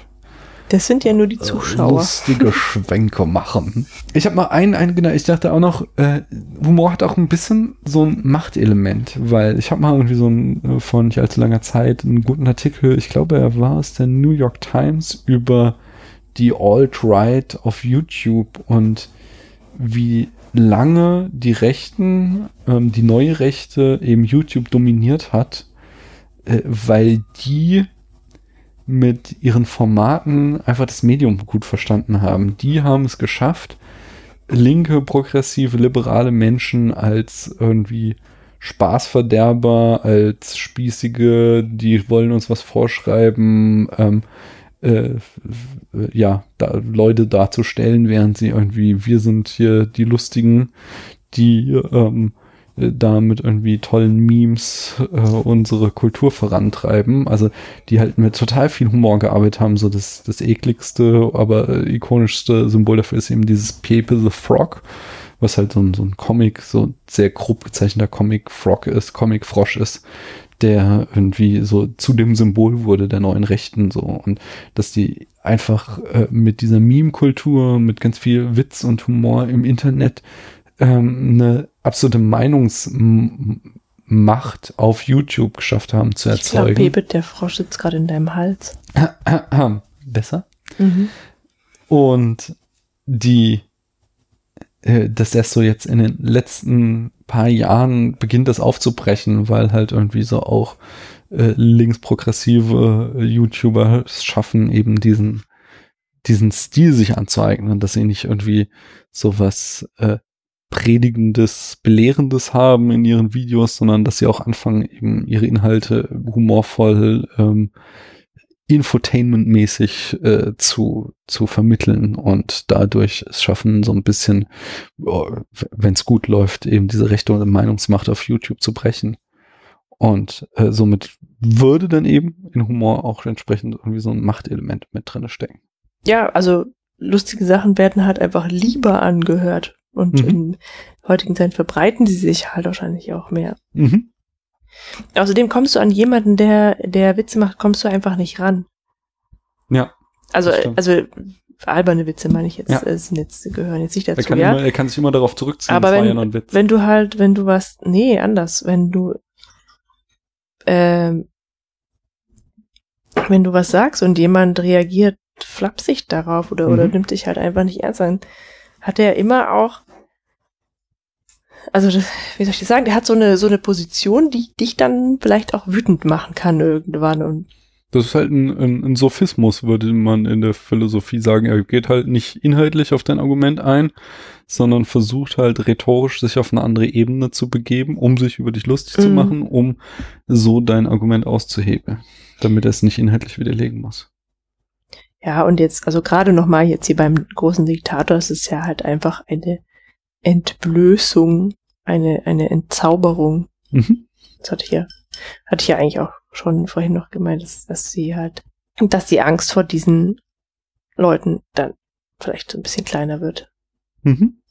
das sind ja nur die Zuschauer. Lustige Schwenke machen. Ich habe mal einen, einen, genau, ich dachte auch noch, äh, Humor hat auch ein bisschen so ein Machtelement, weil ich habe mal irgendwie so ein, äh, vor nicht allzu langer Zeit einen guten Artikel, ich glaube, er war aus der New York Times über die Alt-Right auf YouTube und wie lange die Rechten, ähm, die neue Rechte eben YouTube dominiert hat, äh, weil die mit ihren Formaten einfach das Medium gut verstanden haben. Die haben es geschafft, linke, progressive, liberale Menschen als irgendwie Spaßverderber, als Spießige, die wollen uns was vorschreiben, ähm, äh, ja, da, Leute darzustellen, während sie irgendwie, wir sind hier die Lustigen, die ähm, da mit irgendwie tollen Memes äh, unsere Kultur vorantreiben. Also die halt mit total viel Humor gearbeitet haben. So das, das ekligste, aber äh, ikonischste Symbol dafür ist eben dieses Pepe the Frog, was halt so ein, so ein Comic, so sehr grob gezeichneter Comic Frog ist, Comic Frosch ist, der irgendwie so zu dem Symbol wurde der neuen Rechten so und dass die einfach äh, mit dieser Meme-Kultur, mit ganz viel Witz und Humor im Internet ähm, eine absolute Meinungsmacht auf YouTube geschafft haben zu erzeugen. Ich glaube, Bebe, der Frosch sitzt gerade in deinem Hals. Besser. Mhm. Und die, äh, dass erst so jetzt in den letzten paar Jahren beginnt das aufzubrechen, weil halt irgendwie so auch äh, linksprogressive YouTuber es schaffen, eben diesen diesen Stil sich anzueignen, dass sie nicht irgendwie sowas äh, Predigendes, Belehrendes haben in ihren Videos, sondern dass sie auch anfangen, eben ihre Inhalte humorvoll, ähm, infotainmentmäßig äh, zu, zu vermitteln und dadurch es schaffen, so ein bisschen, oh, wenn es gut läuft, eben diese Rechte und Meinungsmacht auf YouTube zu brechen. Und äh, somit würde dann eben in Humor auch entsprechend irgendwie so ein Machtelement mit drinne stecken. Ja, also lustige Sachen werden halt einfach lieber angehört. Und Mhm. in heutigen Zeiten verbreiten sie sich halt wahrscheinlich auch mehr. Mhm. Außerdem kommst du an jemanden, der, der Witze macht, kommst du einfach nicht ran. Ja, Also, also alberne Witze meine ich jetzt, Ja. äh, sind jetzt, gehören jetzt nicht er dazu, kann, ja. immer, er kann sich immer darauf zurückziehen, Aber das war wenn- ja noch ein Witz. Wenn du halt, wenn du was, nee, anders, wenn du, ähm, wenn du was sagst und jemand reagiert flapsig darauf oder, oder Mhm. nimmt dich halt einfach nicht ernst, dann hat er immer auch, also, das, wie soll ich das sagen, der hat so eine, so eine Position, die dich dann vielleicht auch wütend machen kann irgendwann und Das ist halt ein, ein, ein Sophismus, würde man in der Philosophie sagen. Er geht halt nicht inhaltlich auf dein Argument ein, sondern versucht halt rhetorisch sich auf eine andere Ebene zu begeben, um sich über dich lustig zu Mhm. machen, um so dein Argument auszuhebeln, damit er es nicht inhaltlich widerlegen muss. Ja, und jetzt, also gerade nochmal jetzt hier beim großen Diktator, es ist ja halt einfach eine Entblößung, eine, eine Entzauberung. Mhm. Das hatte ich ja, hatte ich ja eigentlich auch schon vorhin noch gemeint, dass, dass sie halt, dass die Angst vor diesen Leuten dann vielleicht so ein bisschen kleiner wird. Mhm.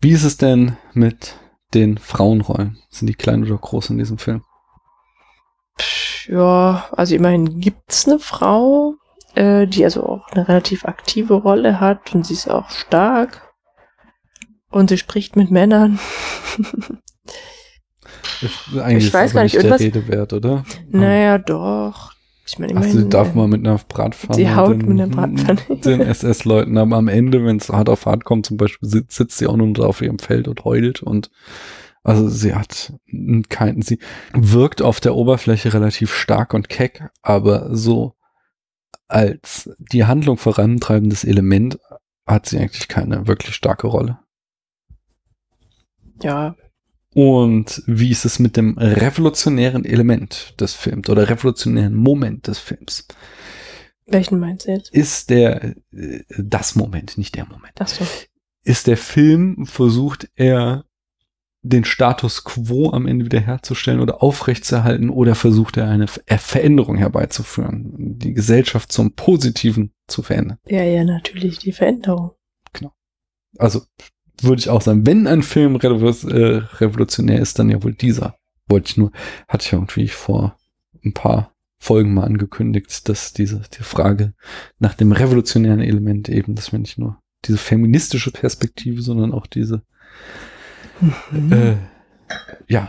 Wie ist es denn mit den Frauenrollen? Sind die klein oder groß in diesem Film? Ja, also immerhin gibt's eine Frau, äh, die also auch eine relativ aktive Rolle hat und sie ist auch stark. Und sie spricht mit Männern. Eigentlich Ich ist weiß gar nicht, der irgendwas- Rede wert, oder? Naja, doch. Ich meine, Ach, immerhin. sie darf mal mit einer Bratpfanne. sie haut den, mit einer Bratpfanne. Den SS-Leuten. Aber am Ende, wenn es hart auf hart kommt, zum Beispiel, sitzt, sie auch nur auf ihrem Feld und heult und also sie hat keinen, sie wirkt auf der Oberfläche relativ stark und keck, aber so als die Handlung vorantreibendes Element hat sie eigentlich keine wirklich starke Rolle. Ja, Und wie ist es mit dem revolutionären Element des Films oder revolutionären Moment des Films? welchen meinst du jetzt? Ist der, äh, das Moment, nicht der Moment. Ach so. Ist der Film, versucht er den Status quo am Ende wiederherzustellen oder aufrechtzuerhalten oder versucht er eine Ver Veränderung herbeizuführen, die Gesellschaft zum Positiven zu verändern? Ja, ja, natürlich die Veränderung. Also würde ich auch sagen, wenn ein Film äh, revolutionär ist, dann ja wohl dieser. Wollte ich nur, hatte ich irgendwie vor ein paar Folgen mal angekündigt, dass diese die Frage nach dem revolutionären Element eben, dass wir nicht nur diese feministische Perspektive, sondern auch diese, Mhm. äh, ja,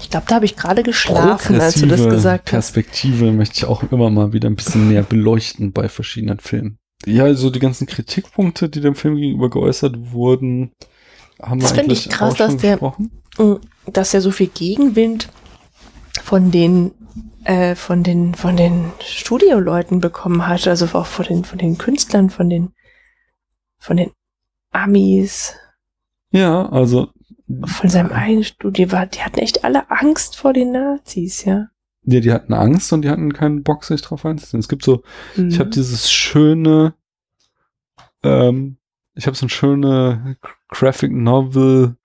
Ich glaube, da habe ich gerade geschlafen, als du das gesagt hast. Perspektive möchte ich auch immer mal wieder ein bisschen näher beleuchten bei verschiedenen Filmen. Ja, also die ganzen Kritikpunkte, die dem Film gegenüber geäußert wurden, haben Das wir eigentlich ich krass, auch schon dass der- besprochen. Mm, dass er so viel Gegenwind von den äh, von den von den Studioleuten bekommen hat, also auch von den von den Künstlern, von den von den Amis, Ja, also von seinem eigenen Studio war, die hatten echt alle Angst vor den Nazis, ja. Ja, die hatten Angst und die hatten keinen Bock, sich drauf einzustellen. Es gibt so, Mhm. ich habe dieses schöne, ähm, ich habe so ein schöne Graphic Novel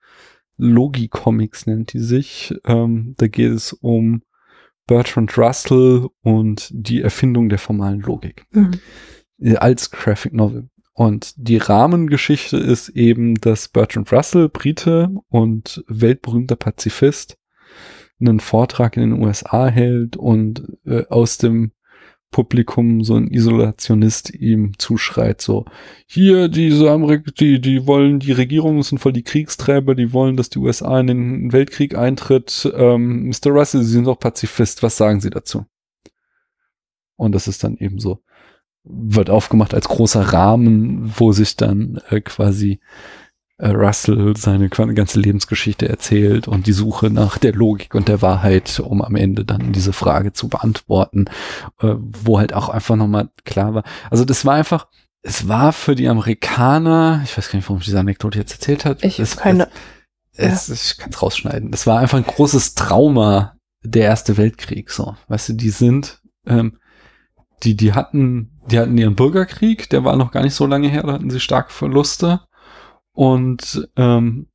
Logi-Comics nennt die sich. Ähm, da geht es um Bertrand Russell und die Erfindung der formalen Logik Mhm. als Graphic Novel. Und die Rahmengeschichte ist eben, dass Bertrand Russell, Brite und weltberühmter Pazifist, einen Vortrag in den USA hält und äh, aus dem Publikum so ein Isolationist ihm zuschreit, so, hier, diese Amerik die, die wollen, die Regierungen sind voll die Kriegsträger, die wollen, dass die USA in den Weltkrieg eintritt. Ähm, Mr. Russell, Sie sind doch Pazifist, was sagen Sie dazu? Und das ist dann eben so, wird aufgemacht als großer Rahmen, wo sich dann äh, quasi äh, Russell seine ganze Lebensgeschichte erzählt und die Suche nach der Logik und der Wahrheit, um am Ende dann diese Frage zu beantworten, äh, wo halt auch einfach nochmal klar war. Also das war einfach, es war für die Amerikaner, ich weiß gar nicht, warum ich diese Anekdote jetzt erzählt hat. Ich es, keine. es, es, ich kann es rausschneiden. Es war einfach ein großes Trauma, der Erste Weltkrieg, so. Weißt du, die sind, ähm, die, die hatten, die hatten ihren Bürgerkrieg, der war noch gar nicht so lange her, da hatten sie starke Verluste. Und ähm,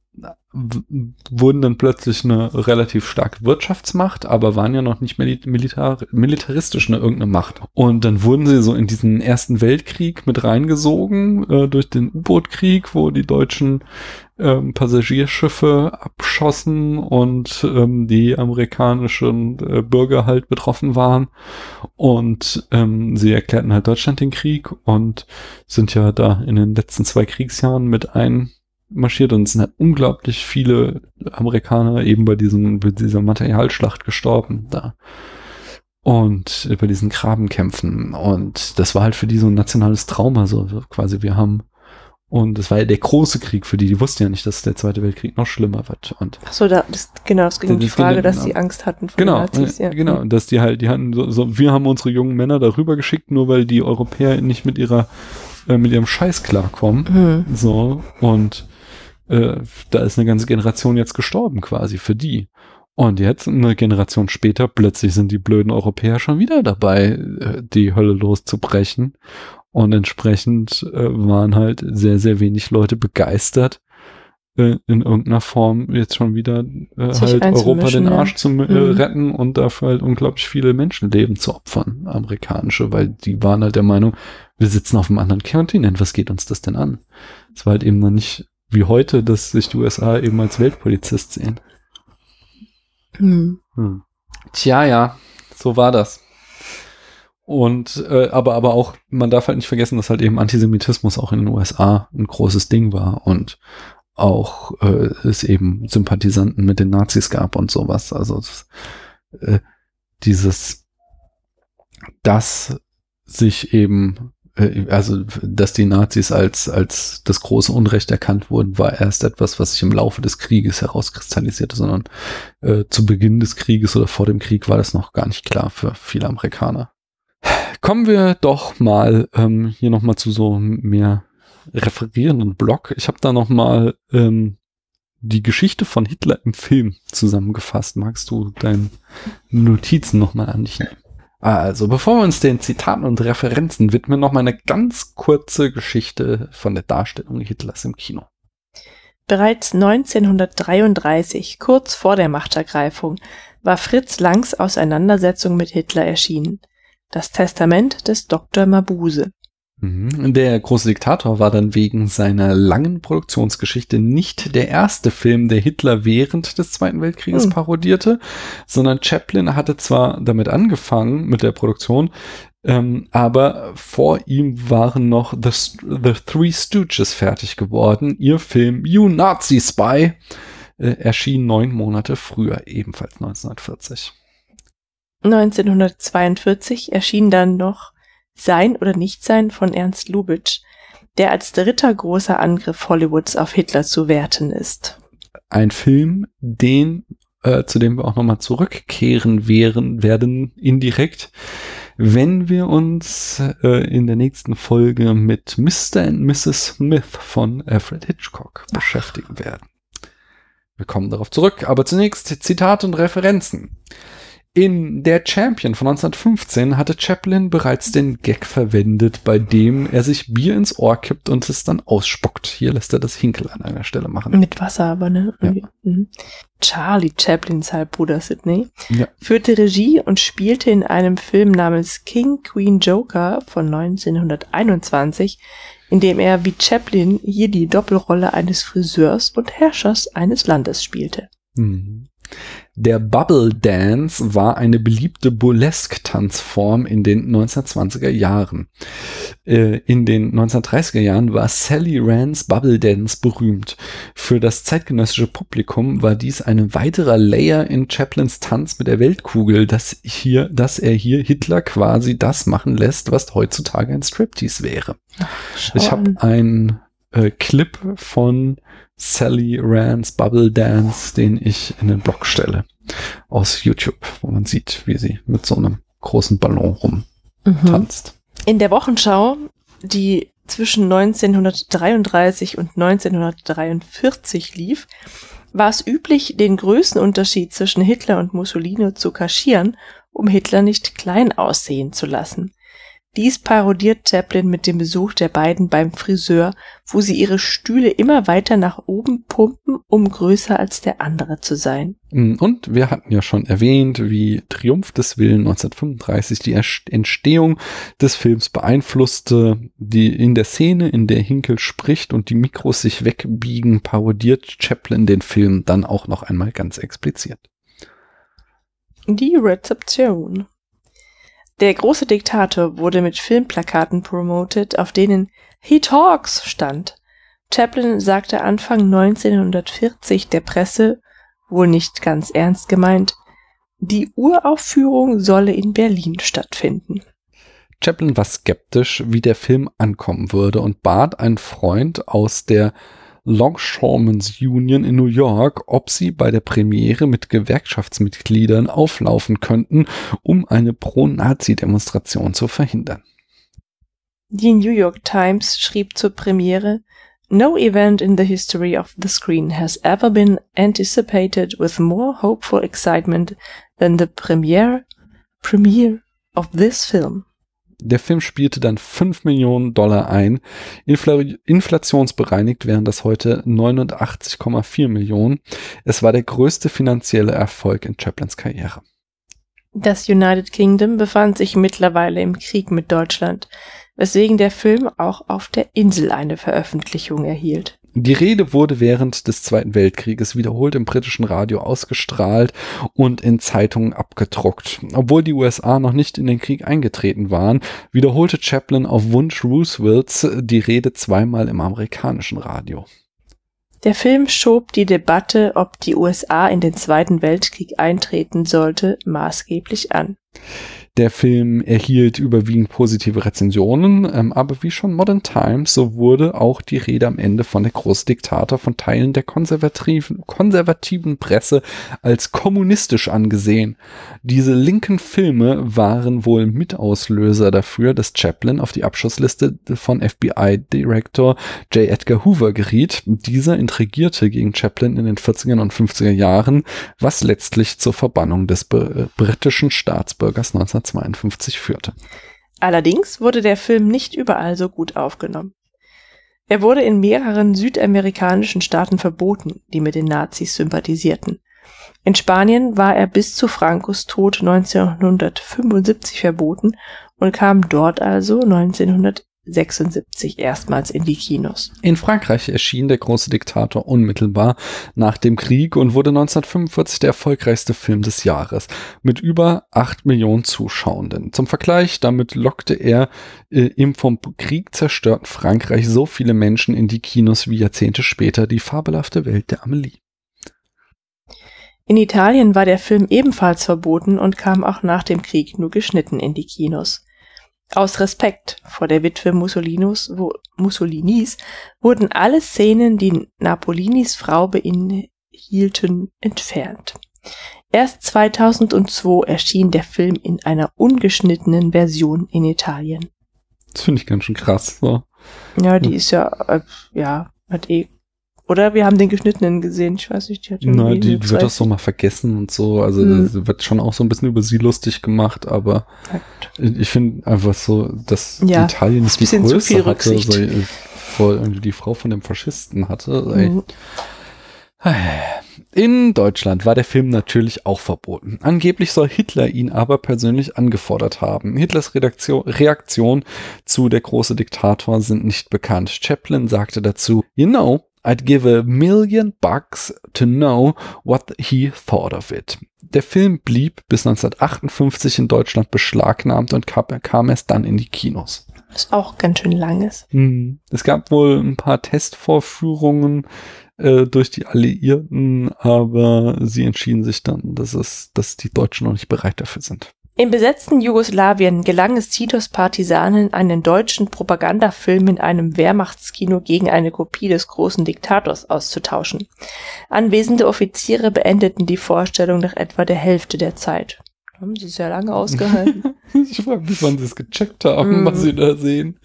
wurden dann plötzlich eine relativ starke Wirtschaftsmacht, aber waren ja noch nicht militar militaristisch eine irgendeine Macht. Und dann wurden sie so in diesen Ersten Weltkrieg mit reingesogen äh, durch den U-Boot-Krieg, wo die deutschen ähm, Passagierschiffe abschossen und ähm, die amerikanischen äh, Bürger halt betroffen waren. Und ähm, sie erklärten halt Deutschland den Krieg und sind ja da in den letzten zwei Kriegsjahren mit ein marschiert und es sind halt unglaublich viele Amerikaner eben bei diesem, bei dieser Materialschlacht gestorben da. Und bei diesen Grabenkämpfen. Und das war halt für die so ein nationales Trauma, so quasi. Wir haben, und das war ja der große Krieg für die, die wussten ja nicht, dass der Zweite Weltkrieg noch schlimmer wird. Und Ach so, da, das, genau, es ging um die Frage, dass sie Angst hatten vor genau, Nazis. Ja. Genau, dass die halt, die hatten so, so, wir haben unsere jungen Männer darüber geschickt, nur weil die Europäer nicht mit ihrer, äh, mit ihrem Scheiß klarkommen. Mhm. So, und äh, da ist eine ganze Generation jetzt gestorben quasi für die. Und jetzt, eine Generation später, plötzlich sind die blöden Europäer schon wieder dabei, äh, die Hölle loszubrechen. Und entsprechend äh, waren halt sehr, sehr wenig Leute begeistert, äh, in irgendeiner Form jetzt schon wieder äh, halt Europa den Arsch ja. zu äh, mhm. retten und dafür halt unglaublich viele Menschenleben zu opfern, amerikanische, weil die waren halt der Meinung, wir sitzen auf einem anderen Kontinent, was geht uns das denn an? Es war halt eben noch nicht wie heute, dass sich die USA eben als Weltpolizist sehen. Hm. Hm. Tja, ja, so war das. Und äh, aber aber auch man darf halt nicht vergessen, dass halt eben Antisemitismus auch in den USA ein großes Ding war und auch äh, es eben Sympathisanten mit den Nazis gab und sowas. Also das, äh, dieses, dass sich eben also dass die Nazis als, als das große Unrecht erkannt wurden, war erst etwas, was sich im Laufe des Krieges herauskristallisierte, sondern äh, zu Beginn des Krieges oder vor dem Krieg war das noch gar nicht klar für viele Amerikaner. Kommen wir doch mal ähm, hier nochmal zu so mehr referierenden Blog. Ich habe da nochmal ähm, die Geschichte von Hitler im Film zusammengefasst. Magst du deine Notizen nochmal an dich nehmen? Also, bevor wir uns den Zitaten und Referenzen widmen, noch mal eine ganz kurze Geschichte von der Darstellung Hitlers im Kino. Bereits 1933, kurz vor der Machtergreifung, war Fritz Langs Auseinandersetzung mit Hitler erschienen. Das Testament des Dr. Mabuse. Mhm. Der große Diktator war dann wegen seiner langen Produktionsgeschichte nicht der erste Film, der Hitler während des Zweiten Weltkrieges mhm. parodierte, sondern Chaplin hatte zwar damit angefangen mit der Produktion, ähm, aber vor ihm waren noch The, The Three Stooges fertig geworden. Ihr Film You Nazi Spy äh, erschien neun Monate früher, ebenfalls 1940. 1942 erschien dann noch sein oder Nichtsein von Ernst Lubitsch, der als dritter großer Angriff Hollywoods auf Hitler zu werten ist. Ein Film, den äh, zu dem wir auch nochmal zurückkehren wären, werden indirekt, wenn wir uns äh, in der nächsten Folge mit Mr. and Mrs. Smith von Alfred Hitchcock beschäftigen werden. Wir kommen darauf zurück, aber zunächst Zitate und Referenzen. In Der Champion von 1915 hatte Chaplin bereits den Gag verwendet, bei dem er sich Bier ins Ohr kippt und es dann ausspuckt. Hier lässt er das Hinkel an einer Stelle machen. Mit Wasser aber, ne? Ja. Mhm. Charlie Chaplins Halbbruder Sidney ja. führte Regie und spielte in einem Film namens King Queen Joker von 1921, in dem er wie Chaplin hier die Doppelrolle eines Friseurs und Herrschers eines Landes spielte. Mhm. Der Bubble Dance war eine beliebte Burlesque-Tanzform in den 1920er Jahren. Äh, in den 1930er Jahren war Sally Rands Bubble Dance berühmt. Für das zeitgenössische Publikum war dies ein weiterer Layer in Chaplins Tanz mit der Weltkugel, dass hier, dass er hier Hitler quasi das machen lässt, was heutzutage ein Striptease wäre. Ach, ich habe ein äh, Clip von Sally Rans Bubble Dance, den ich in den Blog stelle aus YouTube, wo man sieht, wie sie mit so einem großen Ballon rumtanzt. Mhm. In der Wochenschau, die zwischen 1933 und 1943 lief, war es üblich, den Größenunterschied zwischen Hitler und Mussolini zu kaschieren, um Hitler nicht klein aussehen zu lassen. Dies parodiert Chaplin mit dem Besuch der beiden beim Friseur, wo sie ihre Stühle immer weiter nach oben pumpen, um größer als der andere zu sein. Mm, und wir hatten ja schon erwähnt, wie Triumph des Willen 1935 die Entstehung des Films beeinflusste. Die in der Szene, in der Hinkel spricht und die Mikros sich wegbiegen, parodiert Chaplin den Film dann auch noch einmal ganz explizit. Die Rezeption der große Diktator wurde mit Filmplakaten promoted, auf denen He Talks stand. Chaplin sagte Anfang 1940 der Presse, wohl nicht ganz ernst gemeint, die Uraufführung solle in Berlin stattfinden. Chaplin war skeptisch, wie der Film ankommen würde und bat einen Freund aus der Longshoremen's Union in New York, ob sie bei der Premiere mit Gewerkschaftsmitgliedern auflaufen könnten, um eine Pro-Nazi-Demonstration zu verhindern. Die New York Times schrieb zur Premiere, No event in the history of the screen has ever been anticipated with more hopeful excitement than the premiere, premiere of this film. Der Film spielte dann 5 Millionen Dollar ein. Infl inflationsbereinigt wären das heute 89,4 Millionen. Es war der größte finanzielle Erfolg in Chaplins Karriere. Das United Kingdom befand sich mittlerweile im Krieg mit Deutschland, weswegen der Film auch auf der Insel eine Veröffentlichung erhielt. Die Rede wurde während des Zweiten Weltkrieges wiederholt im britischen Radio ausgestrahlt und in Zeitungen abgedruckt. Obwohl die USA noch nicht in den Krieg eingetreten waren, wiederholte Chaplin auf Wunsch Roosevelts die Rede zweimal im amerikanischen Radio. Der Film schob die Debatte, ob die USA in den Zweiten Weltkrieg eintreten sollte, maßgeblich an. Der Film erhielt überwiegend positive Rezensionen, ähm, aber wie schon Modern Times, so wurde auch die Rede am Ende von der Großdiktator von Teilen der konservativen, konservativen Presse als kommunistisch angesehen. Diese linken Filme waren wohl Mitauslöser dafür, dass Chaplin auf die Abschussliste von FBI-Direktor J. Edgar Hoover geriet. Dieser intrigierte gegen Chaplin in den 40er und 50er Jahren, was letztlich zur Verbannung des britischen Staatsbürgers 19 1952 führte. Allerdings wurde der Film nicht überall so gut aufgenommen. Er wurde in mehreren südamerikanischen Staaten verboten, die mit den Nazis sympathisierten. In Spanien war er bis zu Francos Tod 1975 verboten und kam dort also 1900 76 erstmals in die Kinos. In Frankreich erschien Der große Diktator unmittelbar nach dem Krieg und wurde 1945 der erfolgreichste Film des Jahres mit über 8 Millionen Zuschauenden. Zum Vergleich, damit lockte er äh, im vom Krieg zerstörten Frankreich so viele Menschen in die Kinos wie Jahrzehnte später die fabelhafte Welt der Amelie. In Italien war der Film ebenfalls verboten und kam auch nach dem Krieg nur geschnitten in die Kinos. Aus Respekt vor der Witwe Mussolinos, wo, Mussolinis wurden alle Szenen, die Napolinis Frau beinhielten, entfernt. Erst 2002 erschien der Film in einer ungeschnittenen Version in Italien. Das finde ich ganz schön krass. So. Ja, die ist ja, äh, ja, hat eh oder wir haben den geschnittenen gesehen, ich weiß nicht, die hat Na, die wird das so mal vergessen und so. Also hm. wird schon auch so ein bisschen über sie lustig gemacht, aber ich finde einfach so, dass ja, Italien nicht die Größe hatte, so, äh, vor die Frau von dem Faschisten hatte. Mhm. In Deutschland war der Film natürlich auch verboten. Angeblich soll Hitler ihn aber persönlich angefordert haben. Hitlers Redaktion, Reaktion zu Der große Diktator sind nicht bekannt. Chaplin sagte dazu, You know, I'd give a million bucks to know what he thought of it. Der Film blieb bis 1958 in Deutschland beschlagnahmt und kam, kam erst dann in die Kinos. Was auch ganz schön lang ist. Hm. Es gab wohl ein paar Testvorführungen äh, durch die Alliierten, aber sie entschieden sich dann, dass es, dass die Deutschen noch nicht bereit dafür sind. Im besetzten Jugoslawien gelang es Titos Partisanen, einen deutschen Propagandafilm in einem Wehrmachtskino gegen eine Kopie des großen Diktators auszutauschen. Anwesende Offiziere beendeten die Vorstellung nach etwa der Hälfte der Zeit. Haben sie sehr lange ausgehalten. ich frage mich, wann sie es gecheckt haben, mm. was sie da sehen.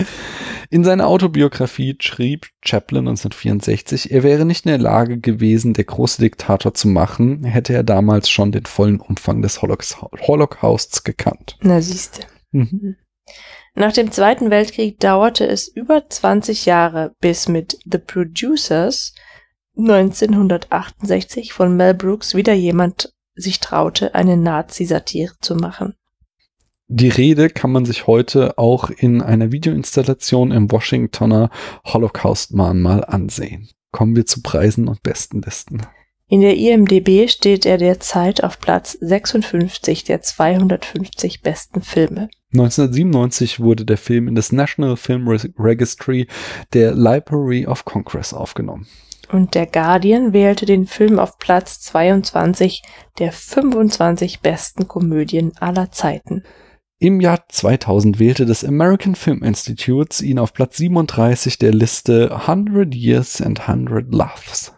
In seiner Autobiografie schrieb Chaplin 1964, er wäre nicht in der Lage gewesen, der große Diktator zu machen, hätte er damals schon den vollen Umfang des Holocausts gekannt. Na siehste. Mhm. Nach dem Zweiten Weltkrieg dauerte es über 20 Jahre, bis mit The Producers 1968 von Mel Brooks wieder jemand sich traute, eine Nazi-Satire zu machen. Die Rede kann man sich heute auch in einer Videoinstallation im Washingtoner Holocaust-Mahnmal ansehen. Kommen wir zu Preisen und Bestenlisten. In der IMDB steht er derzeit auf Platz 56 der 250 besten Filme. 1997 wurde der Film in das National Film Registry der Library of Congress aufgenommen. Und der Guardian wählte den Film auf Platz 22 der 25 besten Komödien aller Zeiten. Im Jahr 2000 wählte das American Film Institute ihn auf Platz 37 der Liste 100 Years and 100 Laughs.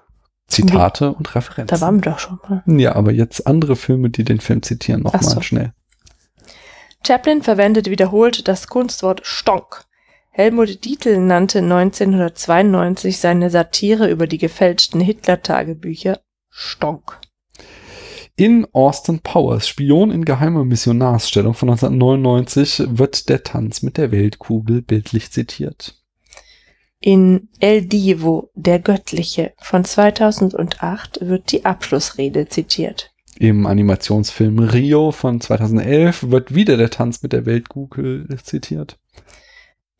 Zitate Wie? und Referenzen. Da waren wir doch schon mal. Ja, aber jetzt andere Filme, die den Film zitieren, nochmal so. schnell. Chaplin verwendet wiederholt das Kunstwort Stonk Helmut Dietl nannte 1992 seine Satire über die gefälschten Hitler-Tagebücher Stonk. In Austin Powers, Spion in geheimer Missionarsstellung von 1999, wird der Tanz mit der Weltkugel bildlich zitiert. In El Divo, der Göttliche von 2008 wird die Abschlussrede zitiert. Im Animationsfilm Rio von 2011 wird wieder der Tanz mit der Weltkugel zitiert.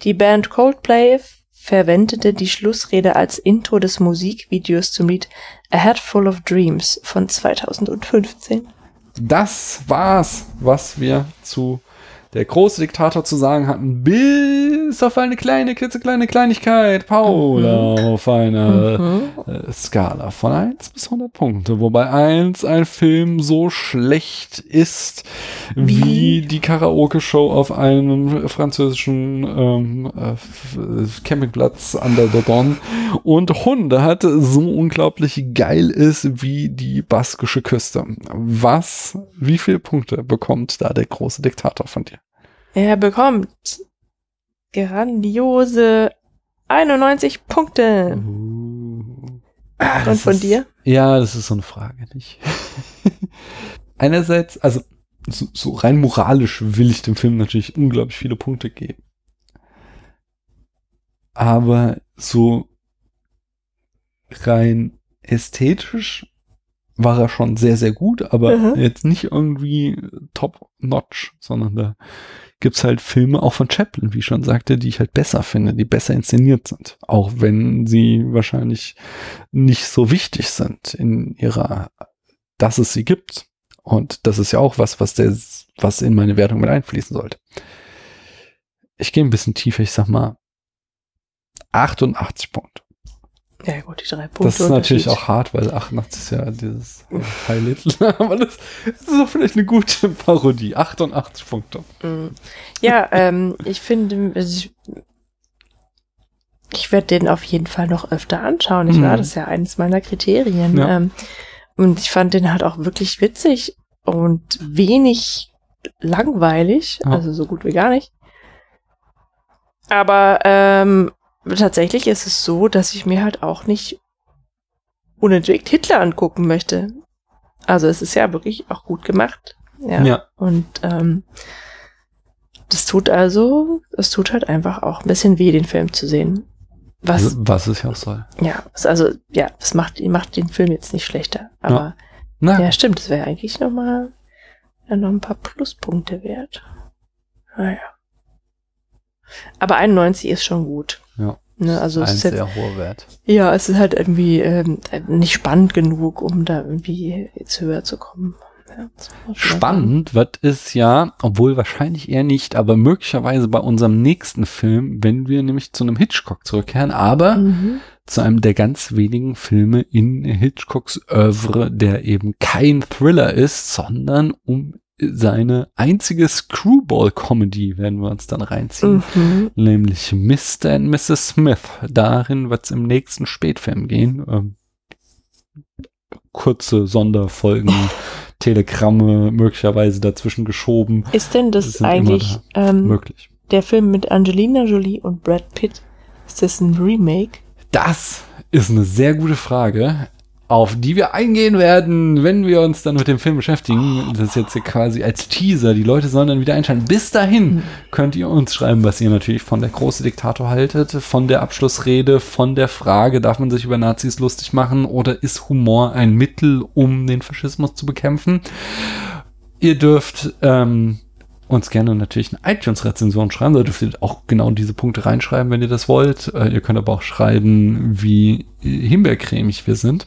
Die Band Coldplay verwendete die Schlussrede als Intro des Musikvideos zum Lied A Head Full of Dreams von 2015. Das war's, was wir zu der große Diktator zu sagen hatten, bis auf eine kleine, klitzekleine Kleinigkeit, Paula, mhm. auf einer mhm. Äh, Skala von 1 bis 100 Punkte, wobei 1 ein Film so schlecht ist, wie, wie die Karaoke-Show auf einem französischen ähm, äh, Campingplatz an der Dodon und 100 so unglaublich geil ist wie die baskische Küste. Was, wie viele Punkte bekommt da der große Diktator von dir? Er bekommt grandiose 91 Punkte. Uh. Ah, Und von ist, dir? Ja, das ist so eine Frage, nicht? Einerseits, also so, so rein moralisch will ich dem Film natürlich unglaublich viele Punkte geben. Aber so rein ästhetisch war er schon sehr, sehr gut, aber mhm. jetzt nicht irgendwie top-notch, sondern da gibt's halt Filme auch von Chaplin, wie ich schon sagte, die ich halt besser finde, die besser inszeniert sind. Auch wenn sie wahrscheinlich nicht so wichtig sind in ihrer, dass es sie gibt. Und das ist ja auch was, was der, was in meine Wertung mit einfließen sollte. Ich gehe ein bisschen tiefer, ich sag mal 88 Punkte. Ja, gut, die drei Punkte. Das ist natürlich auch hart, weil 88 ist ja dieses High Little. Aber das, das, ist auch vielleicht eine gute Parodie. 88 Punkte. Mm. Ja, ähm, ich finde, also ich, ich werde den auf jeden Fall noch öfter anschauen. Ich mhm. war das ist ja eines meiner Kriterien. Ja. Ähm, und ich fand den halt auch wirklich witzig und wenig langweilig. Ja. Also so gut wie gar nicht. Aber ähm, tatsächlich ist es so, dass ich mir halt auch nicht unentwegt Hitler angucken möchte. Also es ist ja wirklich auch gut gemacht. Ja. ja. Und ähm, das tut also, es tut halt einfach auch ein bisschen weh, den Film zu sehen. Was, was es ja auch soll. Ja, also, ja, es macht, macht den Film jetzt nicht schlechter. Aber ja, ja stimmt, es wäre eigentlich nochmal ja, noch ein paar Pluspunkte wert. Naja. Aber 91 ist schon gut. Ja. Ne, also ein es ist sehr jetzt, hoher Wert. Ja, es ist halt irgendwie ähm, nicht spannend genug, um da irgendwie jetzt höher zu kommen. Ja, spannend wird es ja, obwohl wahrscheinlich eher nicht, aber möglicherweise bei unserem nächsten Film, wenn wir nämlich zu einem Hitchcock zurückkehren, aber mhm. zu einem der ganz wenigen Filme in Hitchcocks Oeuvre, der eben kein Thriller ist, sondern um seine einzige Screwball-Comedy werden wir uns dann reinziehen. Mhm. Nämlich Mr. and Mrs. Smith. Darin wird es im nächsten Spätfilm gehen. Ähm, kurze Sonderfolgen, Telegramme möglicherweise dazwischen geschoben. Ist denn das eigentlich ähm, Möglich. der Film mit Angelina Jolie und Brad Pitt? Ist das ein Remake? Das ist eine sehr gute Frage, auf die wir eingehen werden, wenn wir uns dann mit dem Film beschäftigen. Das ist jetzt hier quasi als Teaser. Die Leute sollen dann wieder einschalten. Bis dahin könnt ihr uns schreiben, was ihr natürlich von der große Diktator haltet, von der Abschlussrede, von der Frage, darf man sich über Nazis lustig machen oder ist Humor ein Mittel, um den Faschismus zu bekämpfen? Ihr dürft ähm, uns gerne natürlich eine iTunes-Rezension schreiben. Da dürft ihr auch genau diese Punkte reinschreiben, wenn ihr das wollt. Äh, ihr könnt aber auch schreiben, wie himbeercremig wir sind.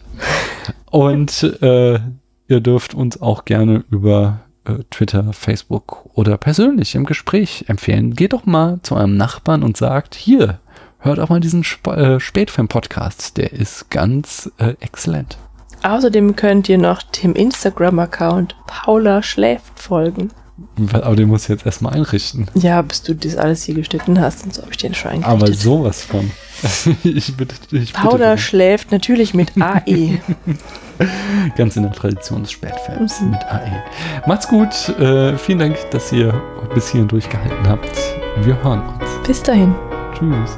Und äh, ihr dürft uns auch gerne über äh, Twitter, Facebook oder persönlich im Gespräch empfehlen. Geht doch mal zu eurem Nachbarn und sagt, hier, hört auch mal diesen Sp äh, Spätfilm-Podcast. Der ist ganz äh, exzellent. Außerdem könnt ihr noch dem Instagram-Account Paula schläft folgen. Aber den muss ich jetzt erstmal einrichten. Ja, bis du das alles hier geschnitten hast und so habe ich den schon Aber eingerichtet. sowas von. ich bitte, ich bitte Paula darum. schläft natürlich mit. AE. Ganz in der Tradition des Spätfilms Mhm. mit AE. Macht's gut. Äh, vielen Dank, dass ihr bis hierhin durchgehalten habt. Wir hören uns. Bis dahin. Tschüss.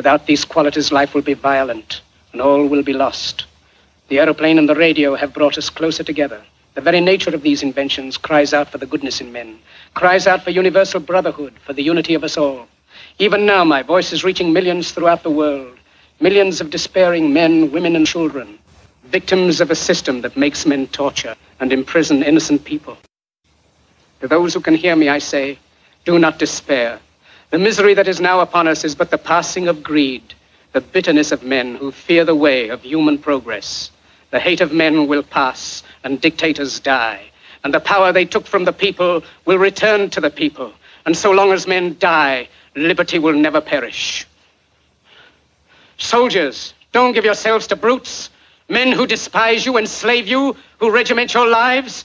Without these qualities, life will be violent and all will be lost. The aeroplane and the radio have brought us closer together. The very nature of these inventions cries out for the goodness in men, cries out for universal brotherhood, for the unity of us all. Even now, my voice is reaching millions throughout the world, millions of despairing men, women, and children, victims of a system that makes men torture and imprison innocent people. To those who can hear me, I say, do not despair. The misery that is now upon us is but the passing of greed, the bitterness of men who fear the way of human progress. The hate of men will pass, and dictators die, and the power they took from the people will return to the people. And so long as men die, liberty will never perish. Soldiers, don't give yourselves to brutes. Men who despise you, enslave you, who regiment your lives,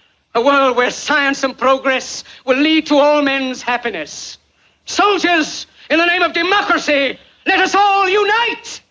A world where science and progress will lead to all men's happiness. Soldiers, in the name of democracy, let us all unite!